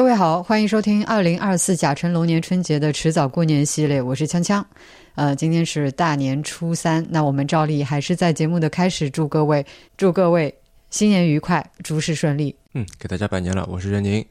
各位好，欢迎收听二零二四甲辰龙年春节的迟早过年系列，我是锵锵。呃，今天是大年初三，那我们照例还是在节目的开始祝各位祝各位新年愉快，诸事顺利。嗯，给大家拜年了，我是任宁。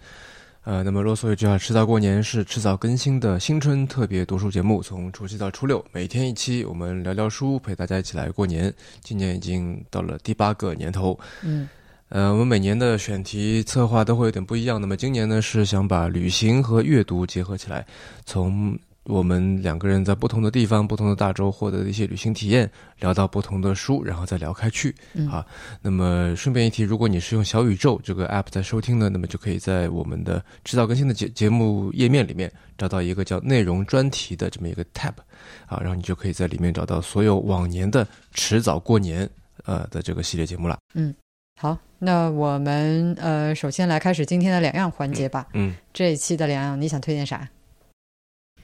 呃，那么啰嗦一句啊，迟早过年是迟早更新的新春特别读书节目，从除夕到初六，每天一期，我们聊聊书，陪大家一起来过年。今年已经到了第八个年头。嗯。呃，我们每年的选题策划都会有点不一样。那么今年呢，是想把旅行和阅读结合起来，从我们两个人在不同的地方、不同的大洲获得的一些旅行体验，聊到不同的书，然后再聊开去。啊，那么顺便一提，如果你是用小宇宙这个 app 在收听的，那么就可以在我们的制造更新的节节目页面里面找到一个叫内容专题的这么一个 tab，啊，然后你就可以在里面找到所有往年的迟早过年呃的这个系列节目了。嗯。好，那我们呃，首先来开始今天的两样环节吧。嗯，这一期的两样，你想推荐啥？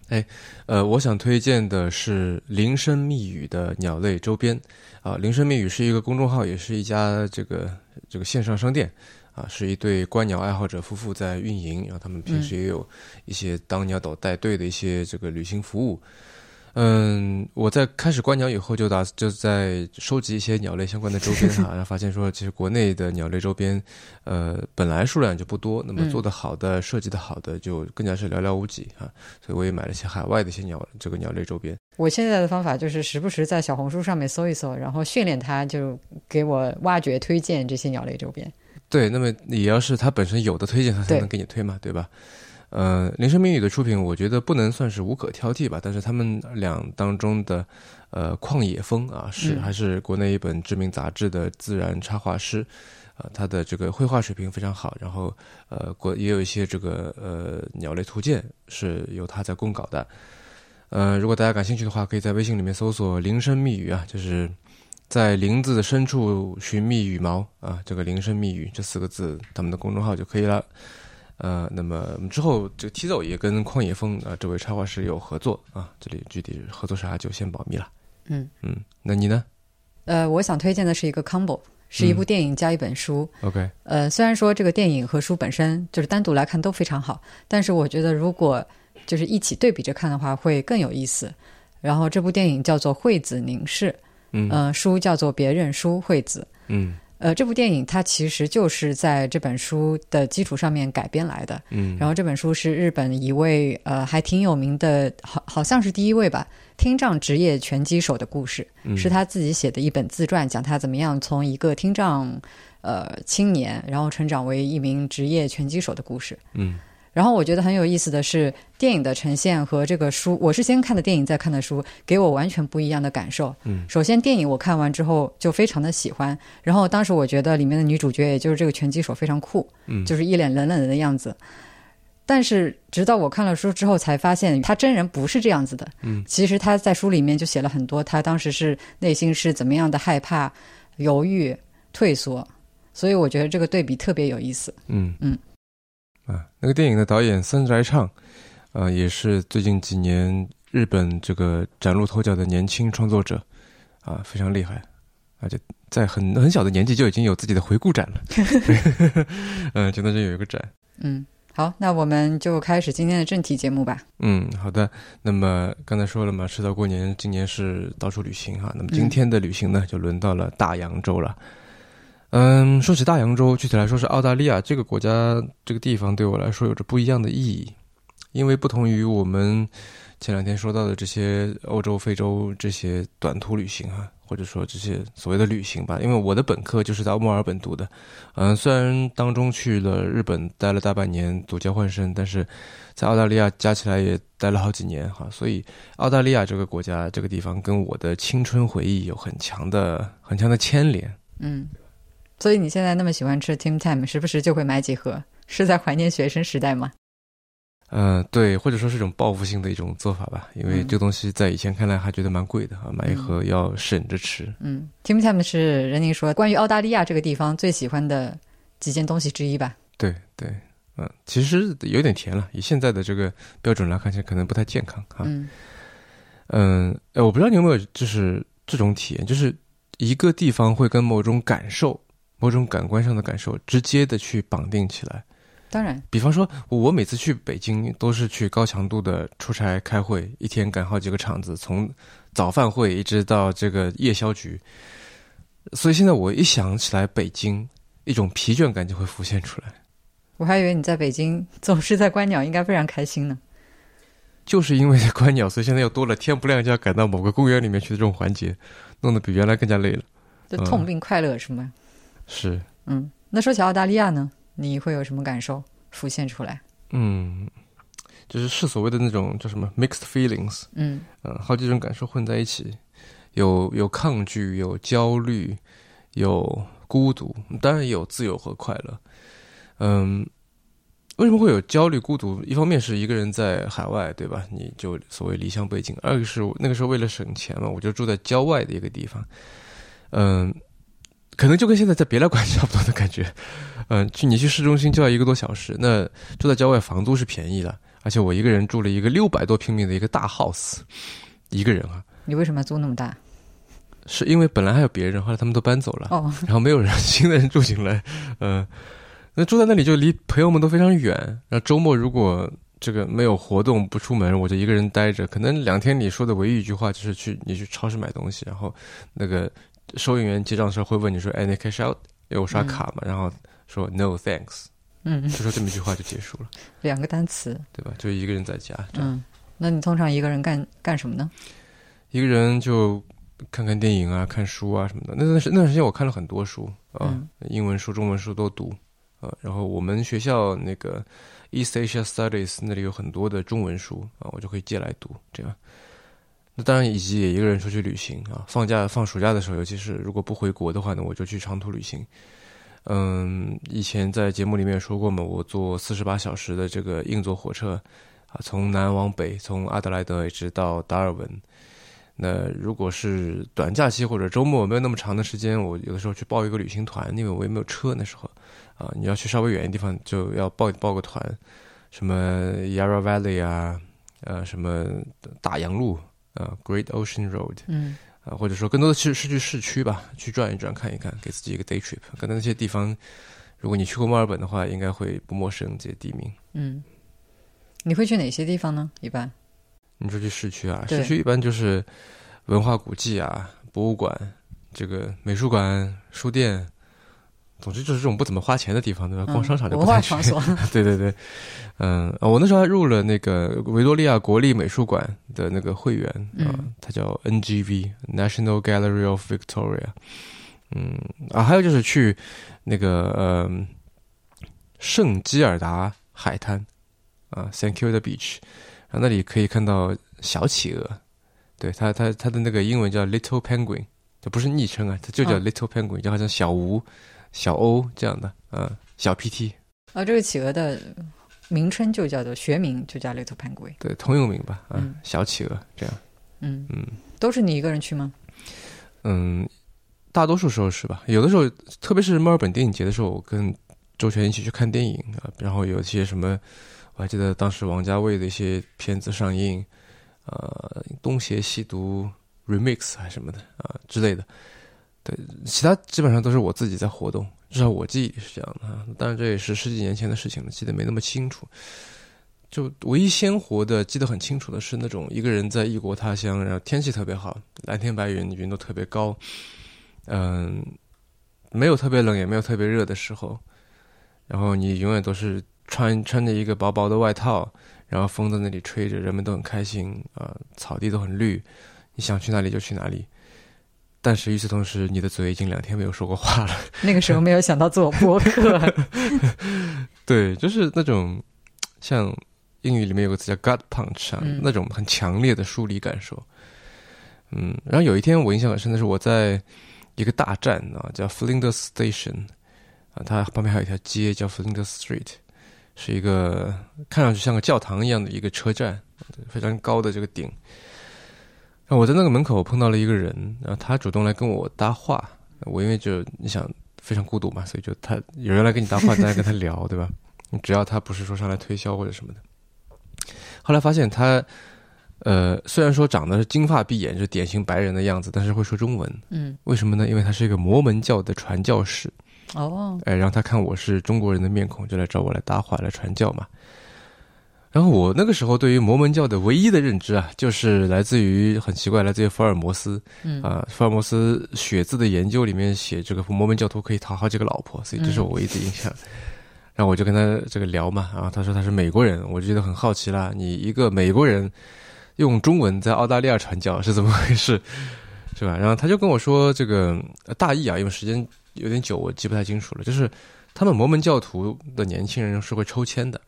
哎，呃，我想推荐的是铃声密语的鸟类周边。啊，铃声密语是一个公众号，也是一家这个这个线上商店。啊，是一对观鸟爱好者夫妇在运营，然后他们平时也有一些当鸟导带队的一些这个旅行服务。嗯，我在开始观鸟以后，就打就在收集一些鸟类相关的周边哈，然后发现说，其实国内的鸟类周边，呃，本来数量就不多，那么做的好的、设计的好的，就更加是寥寥无几哈。所以我也买了一些海外的一些鸟这个鸟类周边。我现在的方法就是时不时在小红书上面搜一搜，然后训练它，就给我挖掘推荐这些鸟类周边。对，那么你要是它本身有的推荐，它才能给你推嘛，对吧？呃，林声谜语的出品，我觉得不能算是无可挑剔吧。但是他们俩当中的，呃，旷野风啊，是还是国内一本知名杂志的自然插画师，呃，他的这个绘画水平非常好。然后，呃，国也有一些这个呃鸟类图鉴是由他在供稿的。呃，如果大家感兴趣的话，可以在微信里面搜索“林声密语”啊，就是在林子的深处寻觅羽毛啊，这个“林声密语”这四个字，他们的公众号就可以了。呃，那么之后这个 T 走也跟旷野风啊这位插画师有合作啊，这里具体合作啥就先保密了。嗯嗯，那你呢？呃，我想推荐的是一个 combo，是一部电影加一本书。OK。呃，虽然说这个电影和书本身就是单独来看都非常好，但是我觉得如果就是一起对比着看的话会更有意思。然后这部电影叫做《惠子凝视》，嗯，书叫做《别认输，惠子》，嗯。呃，这部电影它其实就是在这本书的基础上面改编来的。嗯，然后这本书是日本一位呃还挺有名的，好好像是第一位吧，听障职业拳击手的故事，是他自己写的一本自传，讲他怎么样从一个听障呃青年，然后成长为一名职业拳击手的故事。嗯。然后我觉得很有意思的是，电影的呈现和这个书，我是先看的电影，再看的书，给我完全不一样的感受。嗯，首先电影我看完之后就非常的喜欢，然后当时我觉得里面的女主角，也就是这个拳击手非常酷，嗯，就是一脸冷冷的样子。但是直到我看了书之后，才发现他真人不是这样子的。嗯，其实他在书里面就写了很多，他当时是内心是怎么样的害怕、犹豫、退缩，所以我觉得这个对比特别有意思。嗯嗯。啊，那个电影的导演森宅唱，呃，也是最近几年日本这个崭露头角的年轻创作者，啊，非常厉害，而且在很很小的年纪就已经有自己的回顾展了。嗯，前段时间有一个展。嗯，好，那我们就开始今天的正题节目吧。嗯，好的。那么刚才说了嘛，迟早过年，今年是到处旅行哈。那么今天的旅行呢，就轮到了大洋洲了。嗯，说起大洋洲，具体来说是澳大利亚这个国家这个地方，对我来说有着不一样的意义，因为不同于我们前两天说到的这些欧洲、非洲这些短途旅行啊，或者说这些所谓的旅行吧。因为我的本科就是在墨尔本读的，嗯，虽然当中去了日本待了大半年读交换生，但是在澳大利亚加起来也待了好几年哈，所以澳大利亚这个国家这个地方跟我的青春回忆有很强的、很强的牵连。嗯。所以你现在那么喜欢吃 Tim Tam，时不时就会买几盒，是在怀念学生时代吗？嗯，对，或者说是一种报复性的一种做法吧。因为这东西在以前看来还觉得蛮贵的啊，买一盒要省着吃。嗯，Tim Tam 是任宁说关于澳大利亚这个地方最喜欢的几件东西之一吧？对对，嗯，其实有点甜了，以现在的这个标准来看，起来可能不太健康啊。嗯嗯，哎，我不知道你有没有就是这种体验，就是一个地方会跟某种感受。某种感官上的感受，直接的去绑定起来。当然，比方说，我每次去北京都是去高强度的出差开会，一天赶好几个场子，从早饭会一直到这个夜宵局。所以现在我一想起来北京，一种疲倦感就会浮现出来。我还以为你在北京总是在观鸟，应该非常开心呢。就是因为在观鸟，所以现在又多了天不亮就要赶到某个公园里面去的这种环节，弄得比原来更加累了。就痛并快乐是吗？是。嗯，那说起澳大利亚呢，你会有什么感受浮现出来？嗯，就是是所谓的那种叫什么 mixed feelings。嗯嗯，好几种感受混在一起，有有抗拒，有焦虑，有孤独，当然也有自由和快乐。嗯，为什么会有焦虑、孤独？一方面是一个人在海外，对吧？你就所谓离乡背景；二个是那个时候为了省钱嘛，我就住在郊外的一个地方。嗯，可能就跟现在在别的馆差不多的感觉。嗯，去你去市中心就要一个多小时，那住在郊外房租是便宜的，而且我一个人住了一个六百多平米的一个大 house，一个人啊。你为什么要租那么大？是因为本来还有别人，后来他们都搬走了，哦，然后没有人新的人住进来，嗯。那住在那里就离朋友们都非常远。然后周末如果这个没有活动不出门，我就一个人待着。可能两天你说的唯一一句话就是去你去超市买东西，然后那个收银员结账的时候会问你说：“哎，你 cash out？有刷卡吗？”然后说 “No thanks”，嗯，就说这么一句话就结束了。两个单词，对吧？就一个人在家。嗯，那你通常一个人干干什么呢？一个人就看看电影啊，看书啊什么的。那段时那段时间我看了很多书啊，英文书、中文书都读啊。然后我们学校那个 East Asia Studies 那里有很多的中文书啊，我就可以借来读。这样，那当然以及也一个人出去旅行啊。放假放暑假的时候，尤其是如果不回国的话呢，我就去长途旅行。嗯，以前在节目里面说过嘛，我坐四十八小时的这个硬座火车啊，从南往北，从阿德莱德一直到达尔文。那如果是短假期或者周末没有那么长的时间，我有的时候去报一个旅行团，因为我也没有车那时候。啊，你要去稍微远的地方，就要报报个团，什么 Yarra Valley 啊，呃，什么大洋路啊，Great Ocean Road，嗯，啊，或者说更多的是是去市区吧，去转一转，看一看，给自己一个 day trip。可能那些地方，如果你去过墨尔本的话，应该会不陌生这些地名。嗯，你会去哪些地方呢？一般？你说去市区啊？市区一般就是文化古迹啊，博物馆，这个美术馆、书店。总之就是这种不怎么花钱的地方，对吧？逛商场就不太场所。对对对，嗯，我那时候还入了那个维多利亚国立美术馆的那个会员啊，它叫 NGV National Gallery of Victoria。嗯啊，还有就是去那个呃圣基尔达海滩啊，Saint Kilda Beach，然后那里可以看到小企鹅，对它它它的那个英文叫 Little Penguin，这不是昵称啊，它就叫 Little Penguin，就好像小吴。小欧这样的，嗯，小 PT 啊，这个企鹅的名称就叫做学名就叫 Little Penguin，对，通用名吧，嗯，小企鹅这样，嗯。嗯，都是你一个人去吗？嗯，大多数时候是吧，有的时候，特别是墨尔本电影节的时候，我跟周全一起去看电影啊，然后有些什么，我还记得当时王家卫的一些片子上映，呃，东邪西毒 remix 还是什么的啊之类的。对，其他基本上都是我自己在活动，至少我记忆里是这样的。当然，这也是十几年前的事情了，记得没那么清楚。就唯一鲜活的记得很清楚的是那种一个人在异国他乡，然后天气特别好，蓝天白云，云都特别高，嗯，没有特别冷，也没有特别热的时候，然后你永远都是穿穿着一个薄薄的外套，然后风在那里吹着，人们都很开心啊，草地都很绿，你想去哪里就去哪里。但是与此同时，你的嘴已经两天没有说过话了。那个时候没有想到做播客。对，就是那种像英语里面有个词叫 “gut punch” 啊，那种很强烈的疏离感受。嗯，然后有一天我印象很深的是我在一个大站啊，叫 Flinders Station 啊，它旁边还有一条街叫 Flinders Street，是一个看上去像个教堂一样的一个车站，非常高的这个顶。然后我在那个门口碰到了一个人，然后他主动来跟我搭话。我因为就你想非常孤独嘛，所以就他有人来跟你搭话，再跟他聊，对吧？只要他不是说上来推销或者什么的。后来发现他，呃，虽然说长得是金发碧眼，是典型白人的样子，但是会说中文。嗯，为什么呢？因为他是一个摩门教的传教士。哦，哎，然后他看我是中国人的面孔，就来找我来搭话来传教嘛。然后我那个时候对于摩门教的唯一的认知啊，就是来自于很奇怪，来自于福尔摩斯，嗯啊，福尔摩斯血字的研究里面写这个摩门教徒可以讨好几个老婆，所以这是我唯一的印象。然后我就跟他这个聊嘛，然啊，他说他是美国人，我就觉得很好奇啦，你一个美国人用中文在澳大利亚传教是怎么回事，是吧？然后他就跟我说这个大意啊，因为时间有点久，我记不太清楚了，就是他们摩门教徒的年轻人是会抽签的。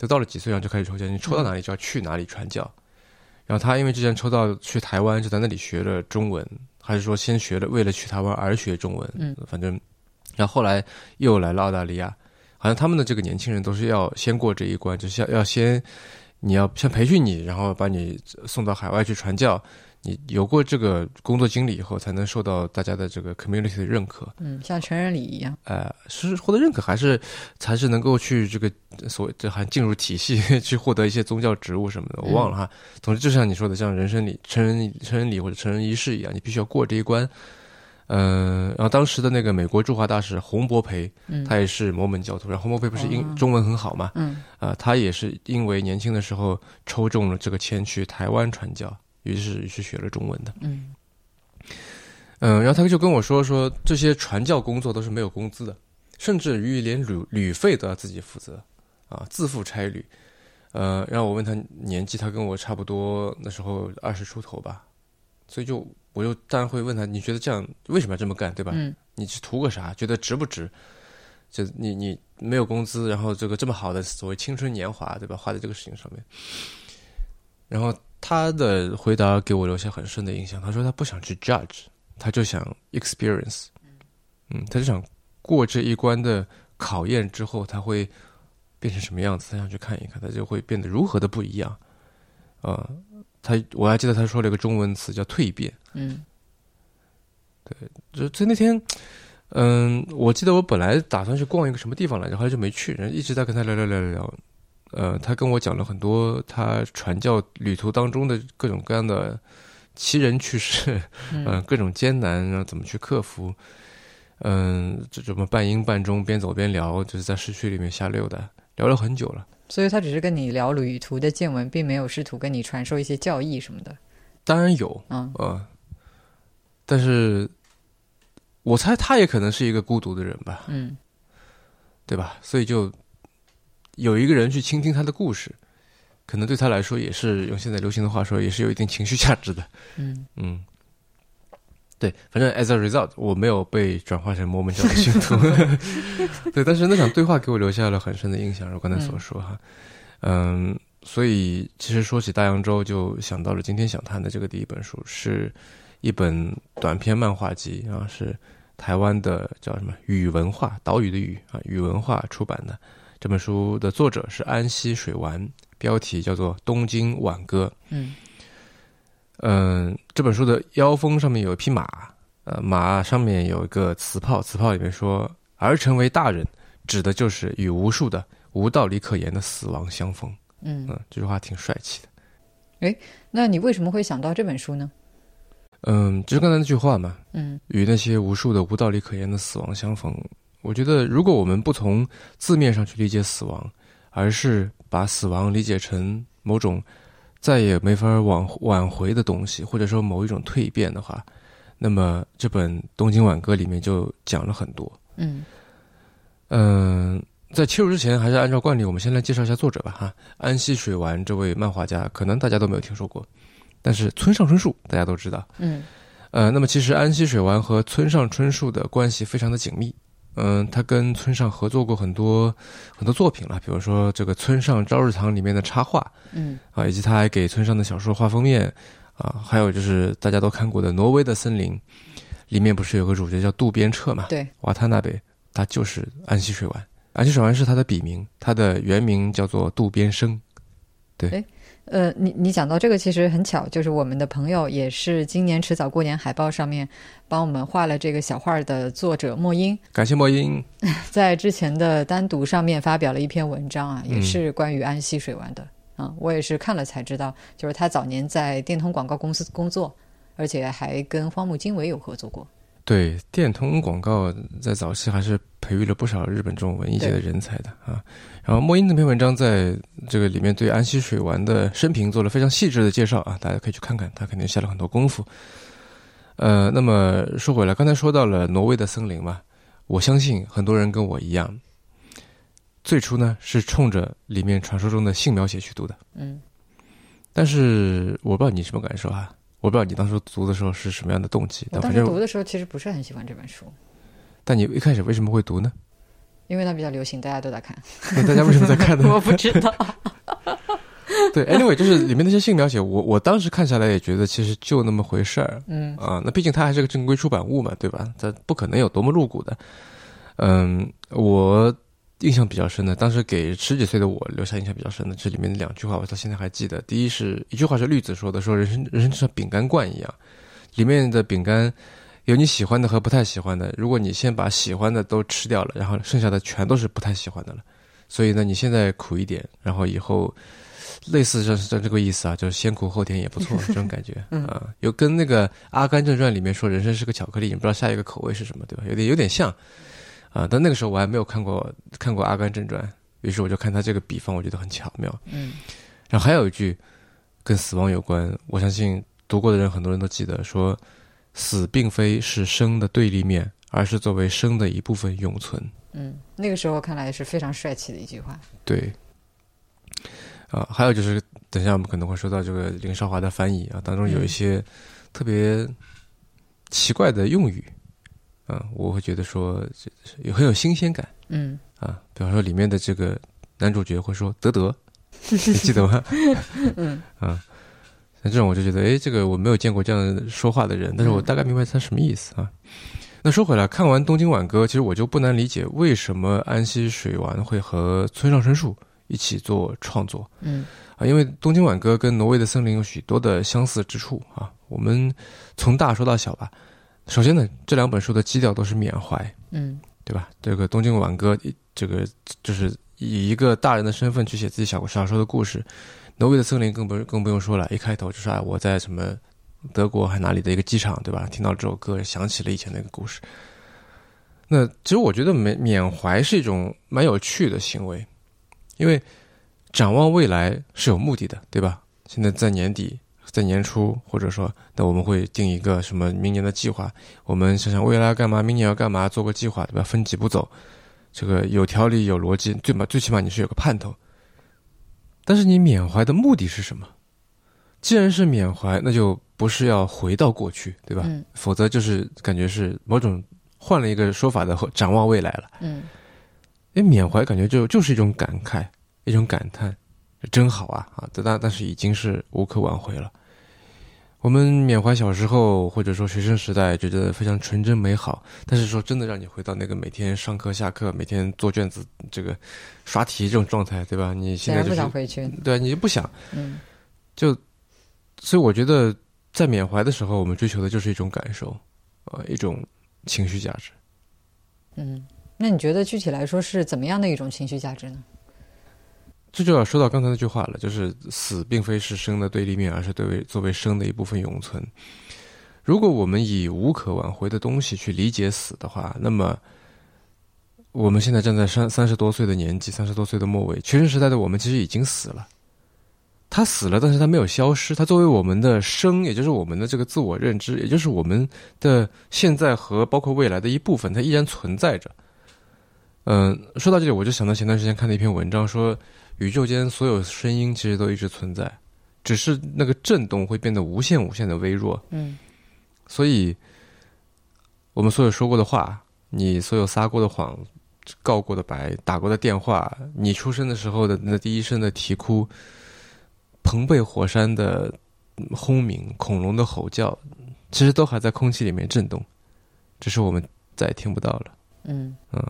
就到了几岁，然后就开始抽签，你抽到哪里就要去哪里传教。然后他因为之前抽到去台湾，就在那里学了中文，还是说先学了为了去台湾而学中文？嗯，反正，然后后来又来了澳大利亚，好像他们的这个年轻人都是要先过这一关，就是要要先你要先培训你，然后把你送到海外去传教。你有过这个工作经历以后，才能受到大家的这个 community 的认可。嗯，像成人礼一样。呃，是获得认可，还是才是能够去这个所谓这还进入体系 去获得一些宗教职务什么的，我忘了哈。总之，就像你说的，像人生礼、成人成人礼或者成人仪式一样，你必须要过这一关。嗯，然后当时的那个美国驻华大使洪博培，他也是摩门教徒。然后洪博培不是英中文很好嘛？嗯，啊，他也是因为年轻的时候抽中了这个签去台湾传教。于是是学了中文的，嗯，嗯，然后他就跟我说说这些传教工作都是没有工资的，甚至于连旅旅费都要自己负责，啊，自付差旅，呃，然后我问他年纪，他跟我差不多，那时候二十出头吧，所以就我就当然会问他，你觉得这样为什么要这么干，对吧？嗯，你是图个啥？觉得值不值？就你你没有工资，然后这个这么好的所谓青春年华，对吧？花在这个事情上面，然后。他的回答给我留下很深的印象。他说他不想去 judge，他就想 experience，嗯，他就想过这一关的考验之后，他会变成什么样子？他想去看一看，他就会变得如何的不一样。啊，他我还记得他说了一个中文词叫蜕变。嗯，对，就就那天，嗯，我记得我本来打算去逛一个什么地方来着，后来就没去，然后一直在跟他聊聊聊聊聊。呃，他跟我讲了很多他传教旅途当中的各种各样的奇人趣事，嗯，各种艰难，然后怎么去克服，嗯，这怎么半阴半中边走边聊，就是在市区里面瞎溜达，聊了很久了。所以他只是跟你聊旅途的见闻，并没有试图跟你传授一些教义什么的。当然有，嗯，呃，但是我猜他也可能是一个孤独的人吧，嗯，对吧？所以就。有一个人去倾听他的故事，可能对他来说也是用现在流行的话说，也是有一定情绪价值的。嗯嗯，对，反正 as a result，我没有被转化成摩门教的信徒。对，但是那场对话给我留下了很深的印象。如刚才所说哈，嗯，所以其实说起大洋洲，就想到了今天想谈的这个第一本书，是一本短篇漫画集啊，是台湾的叫什么语文化岛屿的语啊语文化出版的。这本书的作者是安溪水丸，标题叫做《东京挽歌》。嗯，嗯，这本书的腰封上面有一匹马，呃，马上面有一个词炮，词炮里面说“而成为大人”，指的就是与无数的无道理可言的死亡相逢。嗯嗯，这句话挺帅气的。哎，那你为什么会想到这本书呢？嗯，就是刚才那句话嘛。嗯，与那些无数的无道理可言的死亡相逢。我觉得，如果我们不从字面上去理解死亡，而是把死亡理解成某种再也没法挽挽回的东西，或者说某一种蜕变的话，那么这本《东京挽歌》里面就讲了很多。嗯嗯，在切入之前，还是按照惯例，我们先来介绍一下作者吧。哈，安溪水丸这位漫画家，可能大家都没有听说过，但是村上春树大家都知道。嗯，呃，那么其实安溪水丸和村上春树的关系非常的紧密。嗯，他跟村上合作过很多很多作品了，比如说这个《村上朝日堂》里面的插画，嗯，啊，以及他还给村上的小说画封面，啊，还有就是大家都看过的《挪威的森林》，里面不是有个主角叫渡边彻嘛？对，瓦塔纳贝，他就是安溪水丸，安溪水丸是他的笔名，他的原名叫做渡边生，对。呃，你你讲到这个其实很巧，就是我们的朋友也是今年迟早过年海报上面帮我们画了这个小画的作者莫英，感谢莫英，在之前的单独上面发表了一篇文章啊，也是关于安溪水湾的啊，我也是看了才知道，就是他早年在电通广告公司工作，而且还跟荒木经惟有合作过。对，电通广告在早期还是培育了不少日本这种文艺界的人才的啊。然后莫因那篇文章在这个里面对安溪水丸的生平做了非常细致的介绍啊，大家可以去看看，他肯定下了很多功夫。呃，那么说回来，刚才说到了挪威的森林嘛，我相信很多人跟我一样，最初呢是冲着里面传说中的性描写去读的。嗯，但是我不知道你什么感受哈，我不知道你当时读的时候是什么样的动机。我当时读的时候其实不是很喜欢这本书。但你一开始为什么会读呢？因为它比较流行，大家都在看。那大家为什么在看呢？我不知道。对，anyway，就是里面那些性描写，我我当时看下来也觉得其实就那么回事儿，嗯啊，那毕竟它还是个正规出版物嘛，对吧？它不可能有多么露骨的。嗯，我印象比较深的，当时给十几岁的我留下印象比较深的，这里面两句话我到现在还记得。第一是一句话是绿子说的，说人生人生就像饼干罐一样，里面的饼干有你喜欢的和不太喜欢的，如果你先把喜欢的都吃掉了，然后剩下的全都是不太喜欢的了，所以呢，你现在苦一点，然后以后。类似这这这个意思啊，就是先苦后甜也不错，这种感觉 啊，有跟那个《阿甘正传》里面说人生是个巧克力，你不知道下一个口味是什么，对吧？有点有点像啊。但那个时候我还没有看过看过《阿甘正传》，于是我就看他这个比方，我觉得很巧妙。嗯。然后还有一句跟死亡有关，我相信读过的人很多人都记得，说死并非是生的对立面，而是作为生的一部分永存。嗯，那个时候看来是非常帅气的一句话。对。啊，还有就是，等一下我们可能会说到这个林少华的翻译啊，当中有一些特别奇怪的用语，啊，我会觉得说有很有新鲜感。嗯，啊，比方说里面的这个男主角会说“德德 ”，你记得吗？嗯，啊，像这种我就觉得，哎，这个我没有见过这样说话的人，但是我大概明白他什么意思啊。那说回来，看完《东京挽歌》，其实我就不难理解为什么安溪水丸会和村上春树。一起做创作，嗯，啊，因为《东京挽歌》跟《挪威的森林》有许多的相似之处啊。我们从大说到小吧。首先呢，这两本书的基调都是缅怀，嗯，对吧？这个《东京挽歌》这个就是以一个大人的身份去写自己小小时候的故事，《挪威的森林》更不更不用说了，一开头就是啊，我在什么德国还哪里的一个机场，对吧？听到这首歌，想起了以前那个故事。那其实我觉得缅缅怀是一种蛮有趣的行为。因为展望未来是有目的的，对吧？现在在年底，在年初，或者说，那我们会定一个什么明年的计划？我们想想未来要干嘛，明年要干嘛，做个计划，对吧？分几步走，这个有条理、有逻辑，最嘛最起码你是有个盼头。但是你缅怀的目的是什么？既然是缅怀，那就不是要回到过去，对吧？嗯。否则就是感觉是某种换了一个说法的展望未来了。嗯。哎，缅怀感觉就就是一种感慨，一种感叹，真好啊啊！但但是已经是无可挽回了。我们缅怀小时候，或者说学生时代，觉得非常纯真美好。但是说真的，让你回到那个每天上课、下课、每天做卷子、这个刷题这种状态，对吧？你现在就不想回去，对，你就不想。嗯，就所以我觉得，在缅怀的时候，我们追求的就是一种感受，呃，一种情绪价值。嗯。那你觉得具体来说是怎么样的一种情绪价值呢？这就要说到刚才那句话了，就是死并非是生的对立面，而是作为作为生的一部分永存。如果我们以无可挽回的东西去理解死的话，那么我们现在站在三三十多岁的年纪，三十多岁的末尾，全盛时代的我们其实已经死了。他死了，但是他没有消失，他作为我们的生，也就是我们的这个自我认知，也就是我们的现在和包括未来的一部分，它依然存在着。嗯，说到这里，我就想到前段时间看的一篇文章，说宇宙间所有声音其实都一直存在，只是那个震动会变得无限无限的微弱。嗯，所以我们所有说过的话，你所有撒过的谎、告过的白、打过的电话，你出生的时候的那第一声的啼哭，蓬贝火山的轰鸣、恐龙的吼叫，其实都还在空气里面震动，只是我们再也听不到了。嗯嗯。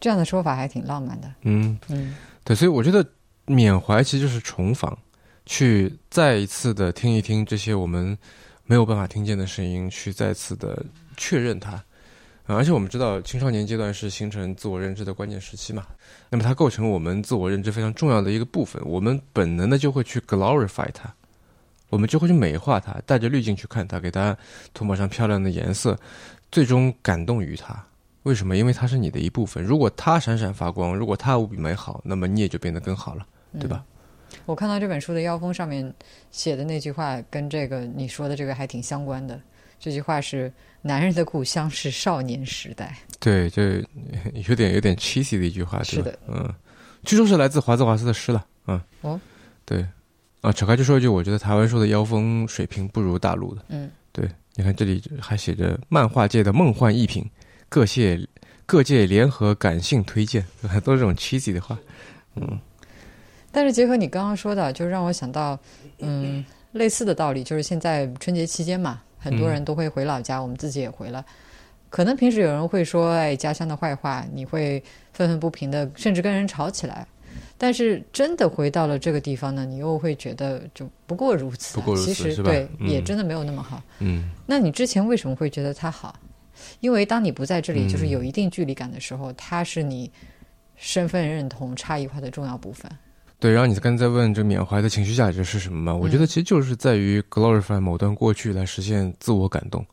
这样的说法还挺浪漫的。嗯嗯，对，所以我觉得缅怀其实就是重访，去再一次的听一听这些我们没有办法听见的声音，去再次的确认它。而且我们知道青少年阶段是形成自我认知的关键时期嘛，那么它构成我们自我认知非常重要的一个部分，我们本能的就会去 glorify 它，我们就会去美化它，带着滤镜去看它，给它涂抹上漂亮的颜色，最终感动于它。为什么？因为它是你的一部分。如果它闪闪发光，如果它无比美好，那么你也就变得更好了，对吧？我看到这本书的腰封上面写的那句话，跟这个你说的这个还挺相关的。这句话是“男人的故乡是少年时代”。对，就 有点有点 cheesy 的一句话，是的，嗯，据说是来自华兹华斯的诗了，嗯，哦，对，啊，扯开就说一句，我觉得台湾书的腰封水平不如大陆的，嗯，对，你看这里还写着“漫画界的梦幻一品，各界各界联合感性推荐”，很多这种 cheesy 的话，嗯，但是结合你刚刚说的，就让我想到，嗯，类似的道理，就是现在春节期间嘛。很多人都会回老家，我们自己也回了。可能平时有人会说：“哎，家乡的坏话。”你会愤愤不平的，甚至跟人吵起来。但是真的回到了这个地方呢，你又会觉得就不过如此。不过如此，其实对，也真的没有那么好。嗯。那你之前为什么会觉得它好？因为当你不在这里，就是有一定距离感的时候，它是你身份认同差异化的重要部分。对，然后你刚才在问这缅怀的情绪价值是什么嘛？我觉得其实就是在于 glorify 某段过去来实现自我感动。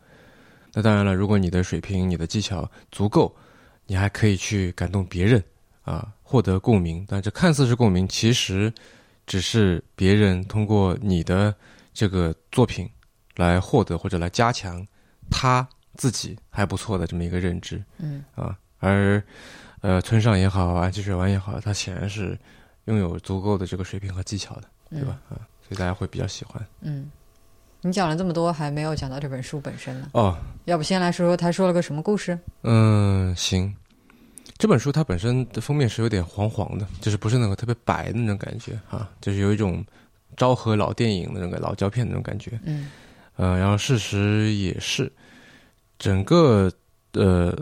那当然了，如果你的水平、你的技巧足够，你还可以去感动别人啊，获得共鸣。但这看似是共鸣，其实只是别人通过你的这个作品来获得或者来加强他自己还不错的这么一个认知。嗯啊，而呃，村上也好，安吉水丸也好，他显然是。拥有足够的这个水平和技巧的，对吧？啊，所以大家会比较喜欢。嗯，你讲了这么多，还没有讲到这本书本身呢。哦，要不先来说说他说了个什么故事？嗯，行。这本书它本身的封面是有点黄黄的，就是不是那个特别白的那种感觉啊，就是有一种昭和老电影的那个老胶片那种感觉。嗯，呃，然后事实也是，整个呃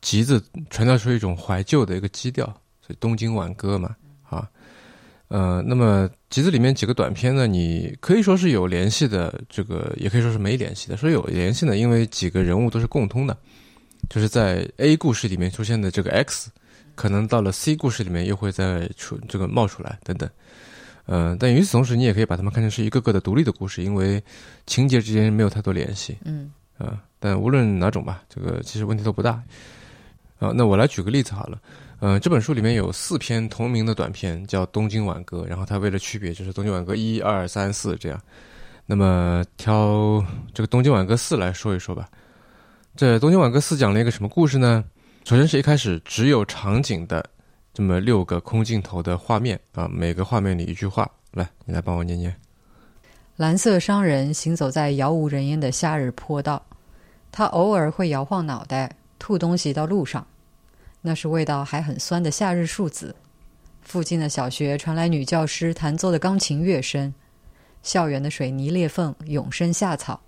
集子传达出一种怀旧的一个基调，所以东京挽歌嘛。啊，呃，那么集子里面几个短片呢？你可以说是有联系的，这个也可以说是没联系的。说有联系呢，因为几个人物都是共通的，就是在 A 故事里面出现的这个 X，可能到了 C 故事里面又会再出这个冒出来等等。呃，但与此同时，你也可以把它们看成是一个个的独立的故事，因为情节之间没有太多联系。嗯，啊，但无论哪种吧，这个其实问题都不大。啊，那我来举个例子好了。呃，这本书里面有四篇同名的短片，叫《东京挽歌》，然后它为了区别，就是《东京挽歌》一二三四这样。那么挑这个《东京挽歌四》来说一说吧。这《东京挽歌四》讲了一个什么故事呢？首先是一开始只有场景的这么六个空镜头的画面啊，每个画面里一句话。来，你来帮我念念。蓝色商人行走在杳无人烟的夏日坡道，他偶尔会摇晃脑袋，吐东西到路上。那是味道还很酸的夏日树子。附近的小学传来女教师弹奏的钢琴乐声。校园的水泥裂缝涌生夏草。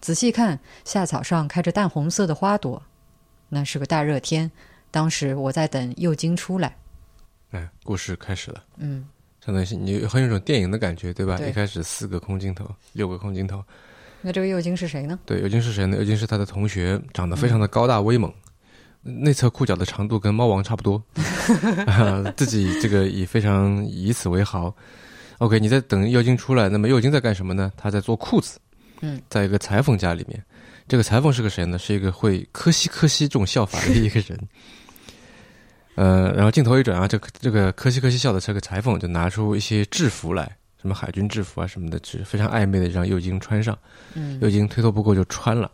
仔细看，夏草上开着淡红色的花朵。那是个大热天，当时我在等幼京出来。哎，故事开始了。嗯，相当于你很有种电影的感觉，对吧？对一开始四个空镜头，六个空镜头。那这个右京是谁呢？对，右京是谁呢？右京是他的同学，长得非常的高大威猛。内侧裤脚的长度跟猫王差不多，自己这个以非常以此为豪。OK，你在等右京出来，那么右京在干什么呢？他在做裤子。嗯，在一个裁缝家里面，这个裁缝是个谁呢？是一个会科西科西这种笑法的一个人。呃，然后镜头一转啊，这个这个科西科西笑的这个裁缝就拿出一些制服来，什么海军制服啊什么的，是非常暧昧的让右京穿上。嗯，右京推脱不过就穿了，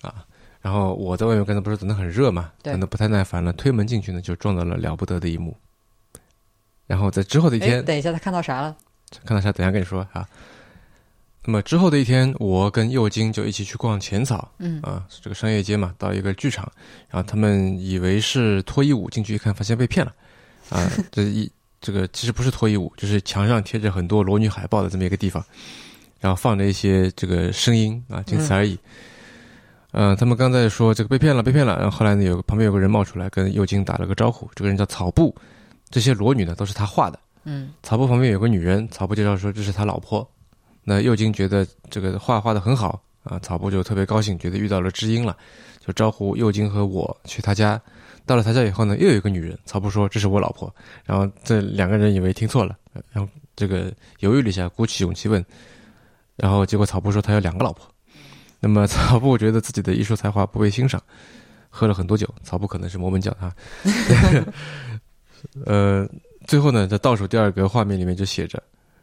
啊。然后我在外面刚才不是等得很热嘛，等得不太耐烦了，推门进去呢，就撞到了了不得的一幕。然后在之后的一天，等一下他看到啥了？看到啥？等下跟你说啊。那么之后的一天，我跟右京就一起去逛浅草，嗯啊，这个商业街嘛，到一个剧场，然后他们以为是脱衣舞，进去一看，发现被骗了，啊，这一这个其实不是脱衣舞，就是墙上贴着很多裸女海报的这么一个地方，然后放着一些这个声音啊，仅此而已。嗯，他们刚才说这个被骗了，被骗了。然后后来呢，有个旁边有个人冒出来跟右京打了个招呼，这个人叫草布。这些裸女呢都是他画的。嗯，草布旁边有个女人，草布介绍说这是他老婆。那右京觉得这个画画的很好啊，草布就特别高兴，觉得遇到了知音了，就招呼右京和我去他家。到了他家以后呢，又有一个女人，草布说这是我老婆。然后这两个人以为听错了，然后这个犹豫了一下，鼓起勇气问然后结果草布说他有两个老婆，那么草布觉得自己的艺术才华不被欣赏，喝了很多酒。草布可能是摩门教他，呃，最后呢，在倒数第二个画面里面就写着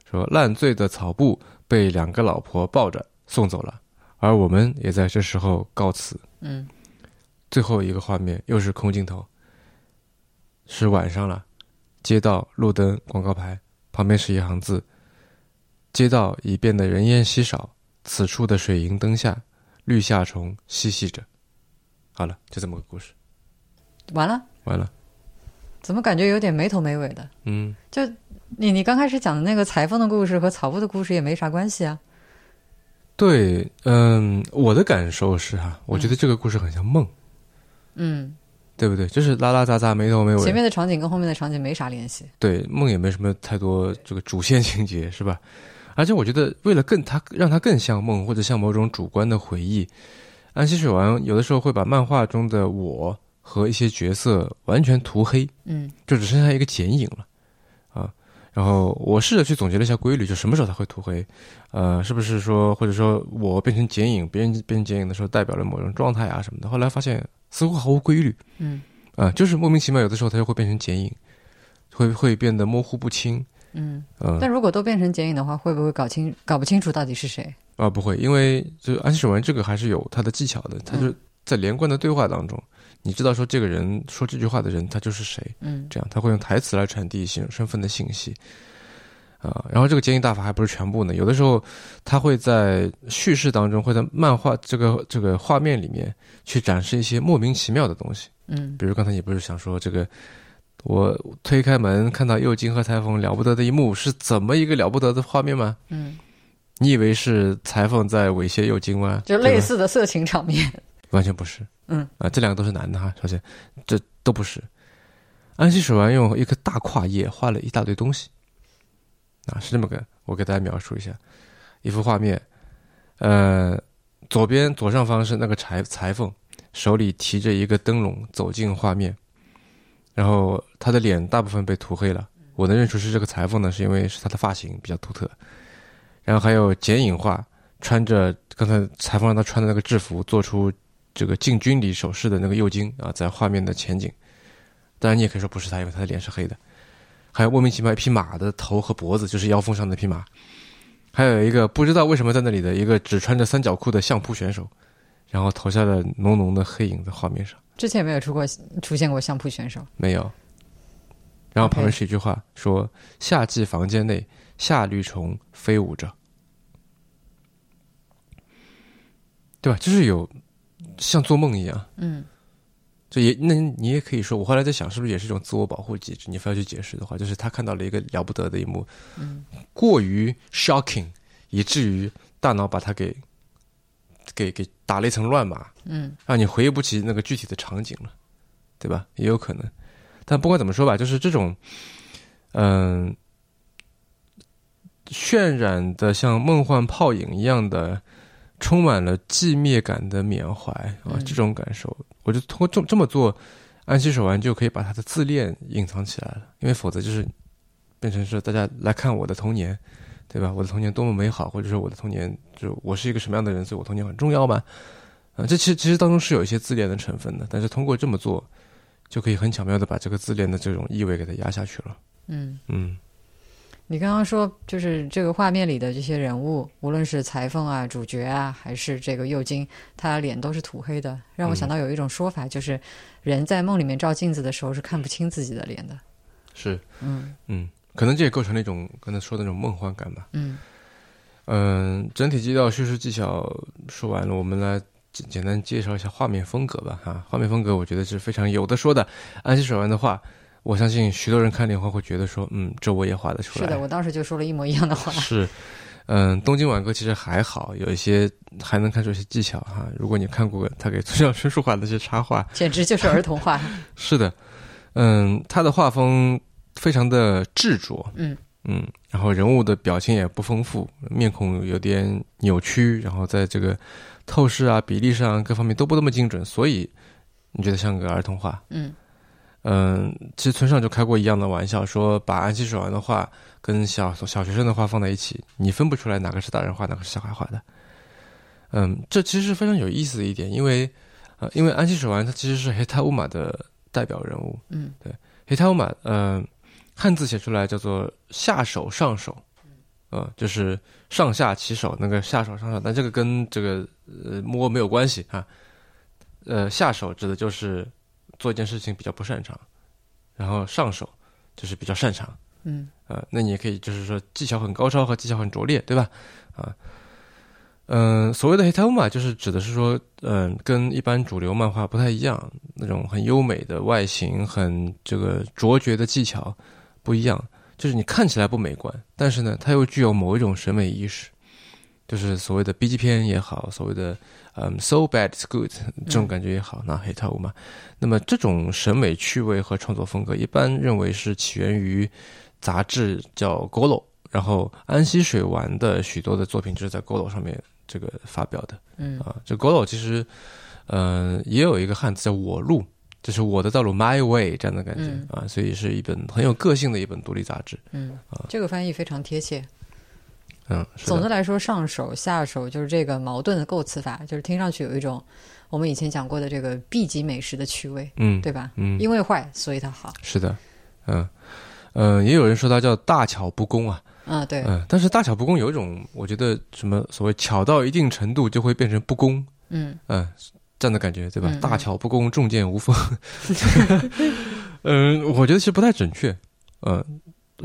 说烂醉的草布被两个老婆抱着送走了，而我们也在这时候告辞。嗯，最后一个画面又是空镜头，是晚上了，街道路灯广告牌旁边是一行字。街道已变得人烟稀少，此处的水银灯下，绿夏虫嬉戏着。好了，就这么个故事。完了，完了，怎么感觉有点没头没尾的？嗯，就你你刚开始讲的那个裁缝的故事和草布的故事也没啥关系啊。对，嗯，我的感受是哈，我觉得这个故事很像梦，嗯，对不对？就是拉拉杂杂，没头没尾。前面的场景跟后面的场景没啥联系。对，梦也没什么太多这个主线情节，是吧？而且我觉得，为了更它让它更像梦，或者像某种主观的回忆，安溪水丸有的时候会把漫画中的我和一些角色完全涂黑，嗯，就只剩下一个剪影了，啊。然后我试着去总结了一下规律，就什么时候它会涂黑，呃，是不是说或者说我变成剪影，别人变成剪影的时候代表了某种状态啊什么的？后来发现似乎毫无规律，嗯，啊，就是莫名其妙，有的时候它就会变成剪影，会会变得模糊不清。嗯，但如果都变成剪影的话，会不会搞清搞不清楚到底是谁？啊，不会，因为就安溪水丸这个还是有他的技巧的，他就在连贯的对话当中，你知道说这个人说这句话的人他就是谁，嗯，这样他会用台词来传递身身份的信息，啊，然后这个剪影大法还不是全部呢，有的时候他会在叙事当中，会在漫画这个这个画面里面去展示一些莫名其妙的东西，嗯，比如刚才你不是想说这个。我推开门，看到右京和裁缝了不得的一幕，是怎么一个了不得的画面吗？嗯，你以为是裁缝在猥亵右京吗？就类似的色情场面，完全不是。嗯啊，这两个都是男的哈，首先这都不是。安西水丸用一个大跨页画了一大堆东西，啊，是这么个，我给大家描述一下一幅画面。呃，左边左上方是那个裁裁缝，手里提着一个灯笼走进画面。然后他的脸大部分被涂黑了，我能认出是这个裁缝呢，是因为是他的发型比较独特。然后还有剪影画，穿着刚才裁缝让他穿的那个制服，做出这个进军礼手势的那个右京啊，在画面的前景。当然你也可以说不是他，因为他的脸是黑的。还有莫名其妙一匹马的头和脖子，就是腰封上的匹马。还有一个不知道为什么在那里的一个只穿着三角裤的相扑选手，然后投下了浓浓的黑影在画面上。之前没有出过出现过相扑选手，没有。然后旁边是一句话说：“夏季房间内，夏绿虫飞舞着，对吧？就是有像做梦一样。”嗯，这也那你也可以说，我后来在想，是不是也是一种自我保护机制？你非要去解释的话，就是他看到了一个了不得的一幕，嗯，过于 shocking，以至于大脑把它给给给打了一层乱码。嗯，让你回忆不起那个具体的场景了，对吧？也有可能，但不管怎么说吧，就是这种，嗯，渲染的像梦幻泡影一样的，充满了寂灭感的缅怀啊，这种感受，我就通过这这么做，安息手环就可以把他的自恋隐藏起来了，因为否则就是变成是大家来看我的童年，对吧？我的童年多么美好，或者说我的童年就我是一个什么样的人，所以我童年很重要吧。啊，这其实其实当中是有一些自恋的成分的，但是通过这么做，就可以很巧妙的把这个自恋的这种意味给它压下去了。嗯嗯，你刚刚说就是这个画面里的这些人物，无论是裁缝啊、主角啊，还是这个右京，他脸都是土黑的，让我想到有一种说法，就是人在梦里面照镜子的时候是看不清自己的脸的。是，嗯嗯，可能这也构成了一种刚才说的那种梦幻感吧。嗯嗯，整体基调、叙事技巧说完了，我们来。简简单介绍一下画面风格吧，哈，画面风格我觉得是非常有的说的。安溪水丸的话，我相信许多人看连环会觉得说，嗯，这我也画得出来。是的，我当时就说了一模一样的话。是，嗯，东京晚歌其实还好，有一些还能看出一些技巧哈。如果你看过他给村上春树画的那些插画，简直就是儿童画。是的，嗯，他的画风非常的执着，嗯嗯，然后人物的表情也不丰富，面孔有点扭曲，然后在这个。透视啊，比例上各方面都不那么精准，所以你觉得像个儿童画？嗯，嗯，其实村上就开过一样的玩笑，说把安息水丸的话跟小小学生的话放在一起，你分不出来哪个是大人画，哪个是小孩画的。嗯，这其实是非常有意思的一点，因为呃，因为安息水丸它其实是黑塔乌马的代表人物。嗯，对，黑塔乌马，嗯，汉字写出来叫做下手上手，呃，就是上下其手那个下手上手，但这个跟这个呃摸没有关系啊。呃，下手指的就是做一件事情比较不擅长，然后上手就是比较擅长。嗯，呃，那你也可以就是说技巧很高超和技巧很拙劣，对吧？啊，嗯，所谓的黑塔乌马就是指的是说，嗯，跟一般主流漫画不太一样，那种很优美的外形、很这个卓绝的技巧不一样，就是你看起来不美观，但是呢，它又具有某一种审美意识，就是所谓的 B 级片也好，所谓的。嗯，so bad is good，这种感觉也好，那黑塔乌嘛。那么这种审美趣味和创作风格，一般认为是起源于杂志叫《Golo》，然后安溪水丸的许多的作品就是在《Golo》上面这个发表的。嗯啊，这《Golo》其实，嗯，也有一个汉字叫我路，就是我的道路 （My Way） 这样的感觉啊，所以是一本很有个性的一本独立杂志。嗯，啊，这个翻译非常贴切。嗯，总的来说，上手下手就是这个矛盾的构词法，就是听上去有一种我们以前讲过的这个 B 级美食的趣味，嗯，对吧？嗯，因为坏，所以它好。是的，嗯嗯，也有人说它叫大巧不工啊，嗯，对，嗯，但是大巧不工有一种，我觉得什么所谓巧到一定程度就会变成不工，嗯嗯，这样的感觉，对吧？大巧不工，重剑无锋。嗯，我觉得其实不太准确，嗯。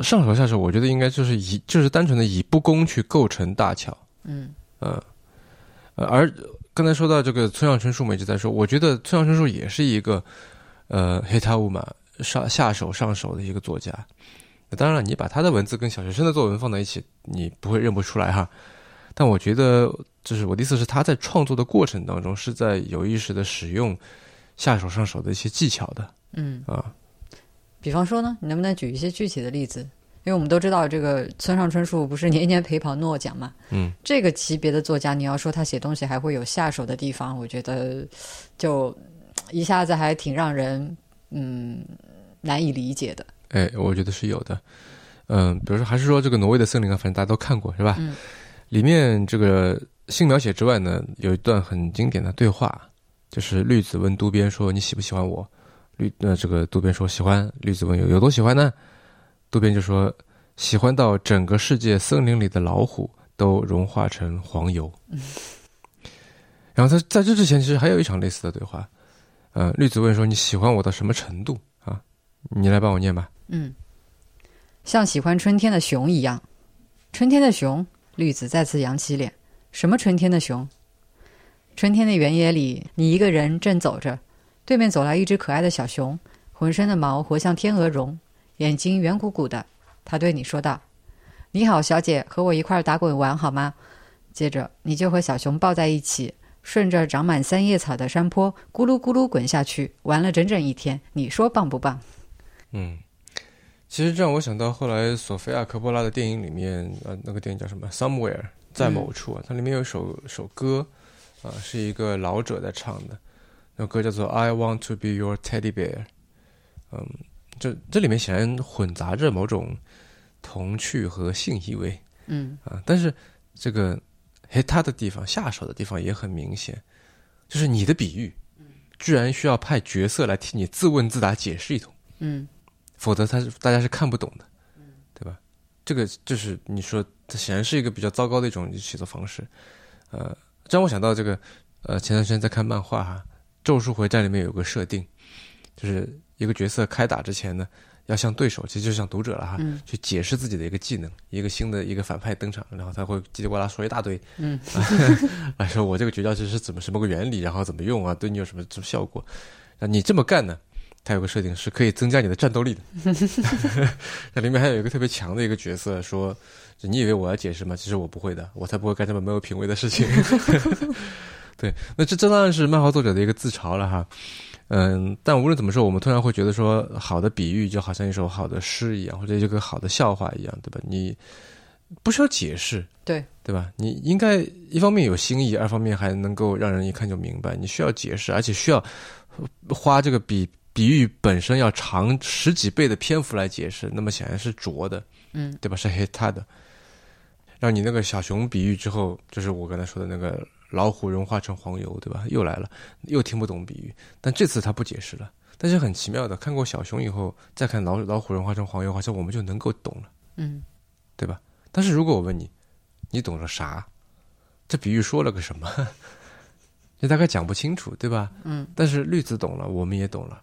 上手下手，我觉得应该就是以就是单纯的以不公去构成大巧，嗯呃呃，而刚才说到这个村上春树，我一直在说，我觉得村上春树也是一个呃黑塔乌马上下手上手的一个作家。当然了，你把他的文字跟小学生的作文放在一起，你不会认不出来哈。但我觉得，就是我的意思是，他在创作的过程当中是在有意识的使用下手上手的一些技巧的，嗯啊。比方说呢，你能不能举一些具体的例子？因为我们都知道，这个村上春树不是年年陪跑诺奖嘛。嗯，这个级别的作家，你要说他写东西还会有下手的地方，我觉得就一下子还挺让人嗯难以理解的。哎，我觉得是有的。嗯，比如说，还是说这个挪威的森林啊，反正大家都看过是吧？嗯。里面这个性描写之外呢，有一段很经典的对话，就是绿子问渡边说：“你喜不喜欢我？”绿那这个渡边说喜欢，绿子问有有多喜欢呢？渡边就说喜欢到整个世界森林里的老虎都融化成黄油。然后在在这之前，其实还有一场类似的对话。呃，绿子问说你喜欢我到什么程度啊？你来帮我念吧。嗯，像喜欢春天的熊一样，春天的熊。绿子再次扬起脸，什么春天的熊？春天的原野里，你一个人正走着。对面走来一只可爱的小熊，浑身的毛活像天鹅绒，眼睛圆鼓鼓的。他对你说道：“你好，小姐，和我一块儿打滚玩好吗？”接着，你就和小熊抱在一起，顺着长满三叶草的山坡咕噜咕噜滚下去，玩了整整一天。你说棒不棒？嗯，其实这让我想到后来索菲亚·科波拉的电影里面，呃，那个电影叫什么？Somewhere，在某处啊，它里面有首首歌，啊，是一个老者在唱的。那歌叫做《I Want to Be Your Teddy Bear》，嗯，这这里面显然混杂着某种童趣和性意味，嗯。啊，但是这个嘿，他的地方下手的地方也很明显，就是你的比喻，居然需要派角色来替你自问自答解释一通，嗯，否则他是大家是看不懂的，对吧？这个就是你说，它显然是一个比较糟糕的一种写作方式，呃，让我想到这个，呃，前段时间在看漫画哈。《咒术回战》里面有个设定，就是一个角色开打之前呢，要向对手，其实就像读者了哈，去解释自己的一个技能。一个新的一个反派登场，然后他会叽里呱啦说一大堆，嗯，来说我这个绝招其实是怎么什么个原理，然后怎么用啊，对你有什么什么效果？那你这么干呢？它有个设定是可以增加你的战斗力的。那里面还有一个特别强的一个角色说：“你以为我要解释吗？其实我不会的，我才不会干这么没有品位的事情。”对，那这这当然是漫画作者的一个自嘲了哈，嗯，但无论怎么说，我们突然会觉得说，好的比喻就好像一首好的诗一样，或者一个好的笑话一样，对吧？你不需要解释，对对吧？你应该一方面有新意，二方面还能够让人一看就明白。你需要解释，而且需要花这个比比喻本身要长十几倍的篇幅来解释，那么显然是拙的，嗯，对吧？是黑他的。让你那个小熊比喻之后，就是我刚才说的那个老虎融化成黄油，对吧？又来了，又听不懂比喻，但这次他不解释了。但是很奇妙的，看过小熊以后，再看老老虎融化成黄油，好像我们就能够懂了，嗯，对吧？但是如果我问你，你懂了啥？这比喻说了个什么？你大概讲不清楚，对吧？嗯。但是绿子懂了，我们也懂了，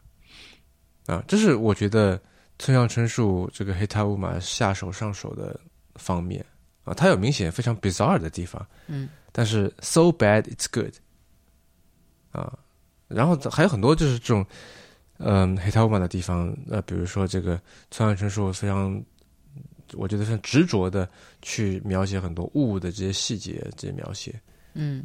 啊，这是我觉得村上春树这个黑塔乌马下手上手的方面。啊，它有明显非常 bizarre 的地方，嗯，但是 so bad it's good，啊，然后还有很多就是这种，嗯，黑桃版的地方，呃，比如说这个村上春树非常，我觉得非常执着的去描写很多物的这些细节，这些描写，嗯，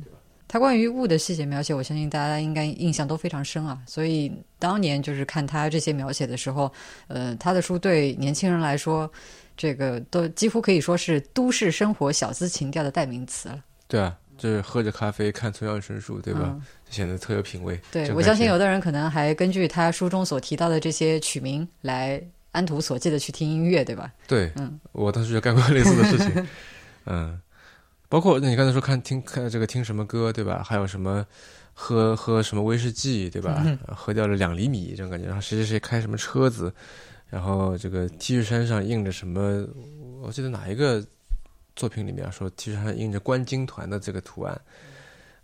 他关于物的细节描写，我相信大家应该印象都非常深啊，所以当年就是看他这些描写的时候，呃，他的书对年轻人来说。这个都几乎可以说是都市生活小资情调的代名词了。对啊，就是喝着咖啡看村上春树，对吧？显得特有品味。对，我相信有的人可能还根据他书中所提到的这些曲名来按图索骥的去听音乐，对吧？对，嗯，我当时就干过类似的事情。嗯，包括那你刚才说看听看这个听什么歌，对吧？还有什么喝喝什么威士忌，对吧？喝掉了两厘米这种感觉，然后谁谁谁开什么车子。然后这个 T 恤衫上印着什么？我记得哪一个作品里面说其实还印着观鲸团的这个图案，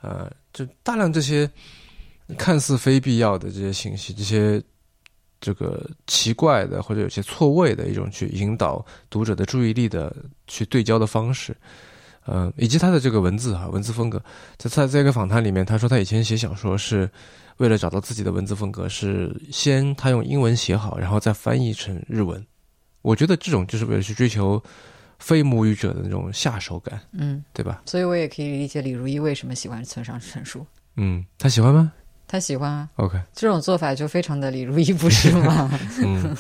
啊，就大量这些看似非必要的这些信息，这些这个奇怪的或者有些错位的一种去引导读者的注意力的去对焦的方式，嗯，以及他的这个文字哈文字风格，在在这个访谈里面，他说他以前写小说是。为了找到自己的文字风格，是先他用英文写好，然后再翻译成日文。我觉得这种就是为了去追求非母语者的那种下手感，嗯，对吧？所以我也可以理解李如一为什么喜欢村上春树。嗯，他喜欢吗？他喜欢啊。OK，这种做法就非常的李如一，不是吗？嗯，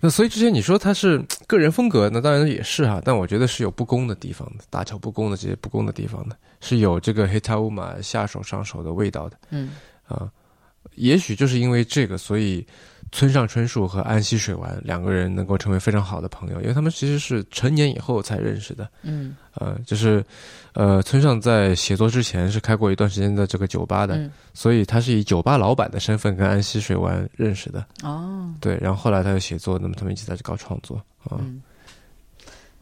那所以之前你说他是个人风格，那当然也是哈。但我觉得是有不公的地方的，大巧不工的这些不公的地方的，是有这个黑塔乌马下手上手的味道的。嗯，啊。也许就是因为这个，所以村上春树和安溪水丸两个人能够成为非常好的朋友，因为他们其实是成年以后才认识的。嗯，呃，就是，呃，村上在写作之前是开过一段时间的这个酒吧的，所以他是以酒吧老板的身份跟安溪水丸认识的。哦，对，然后后来他又写作，那么他们一起在这搞创作啊。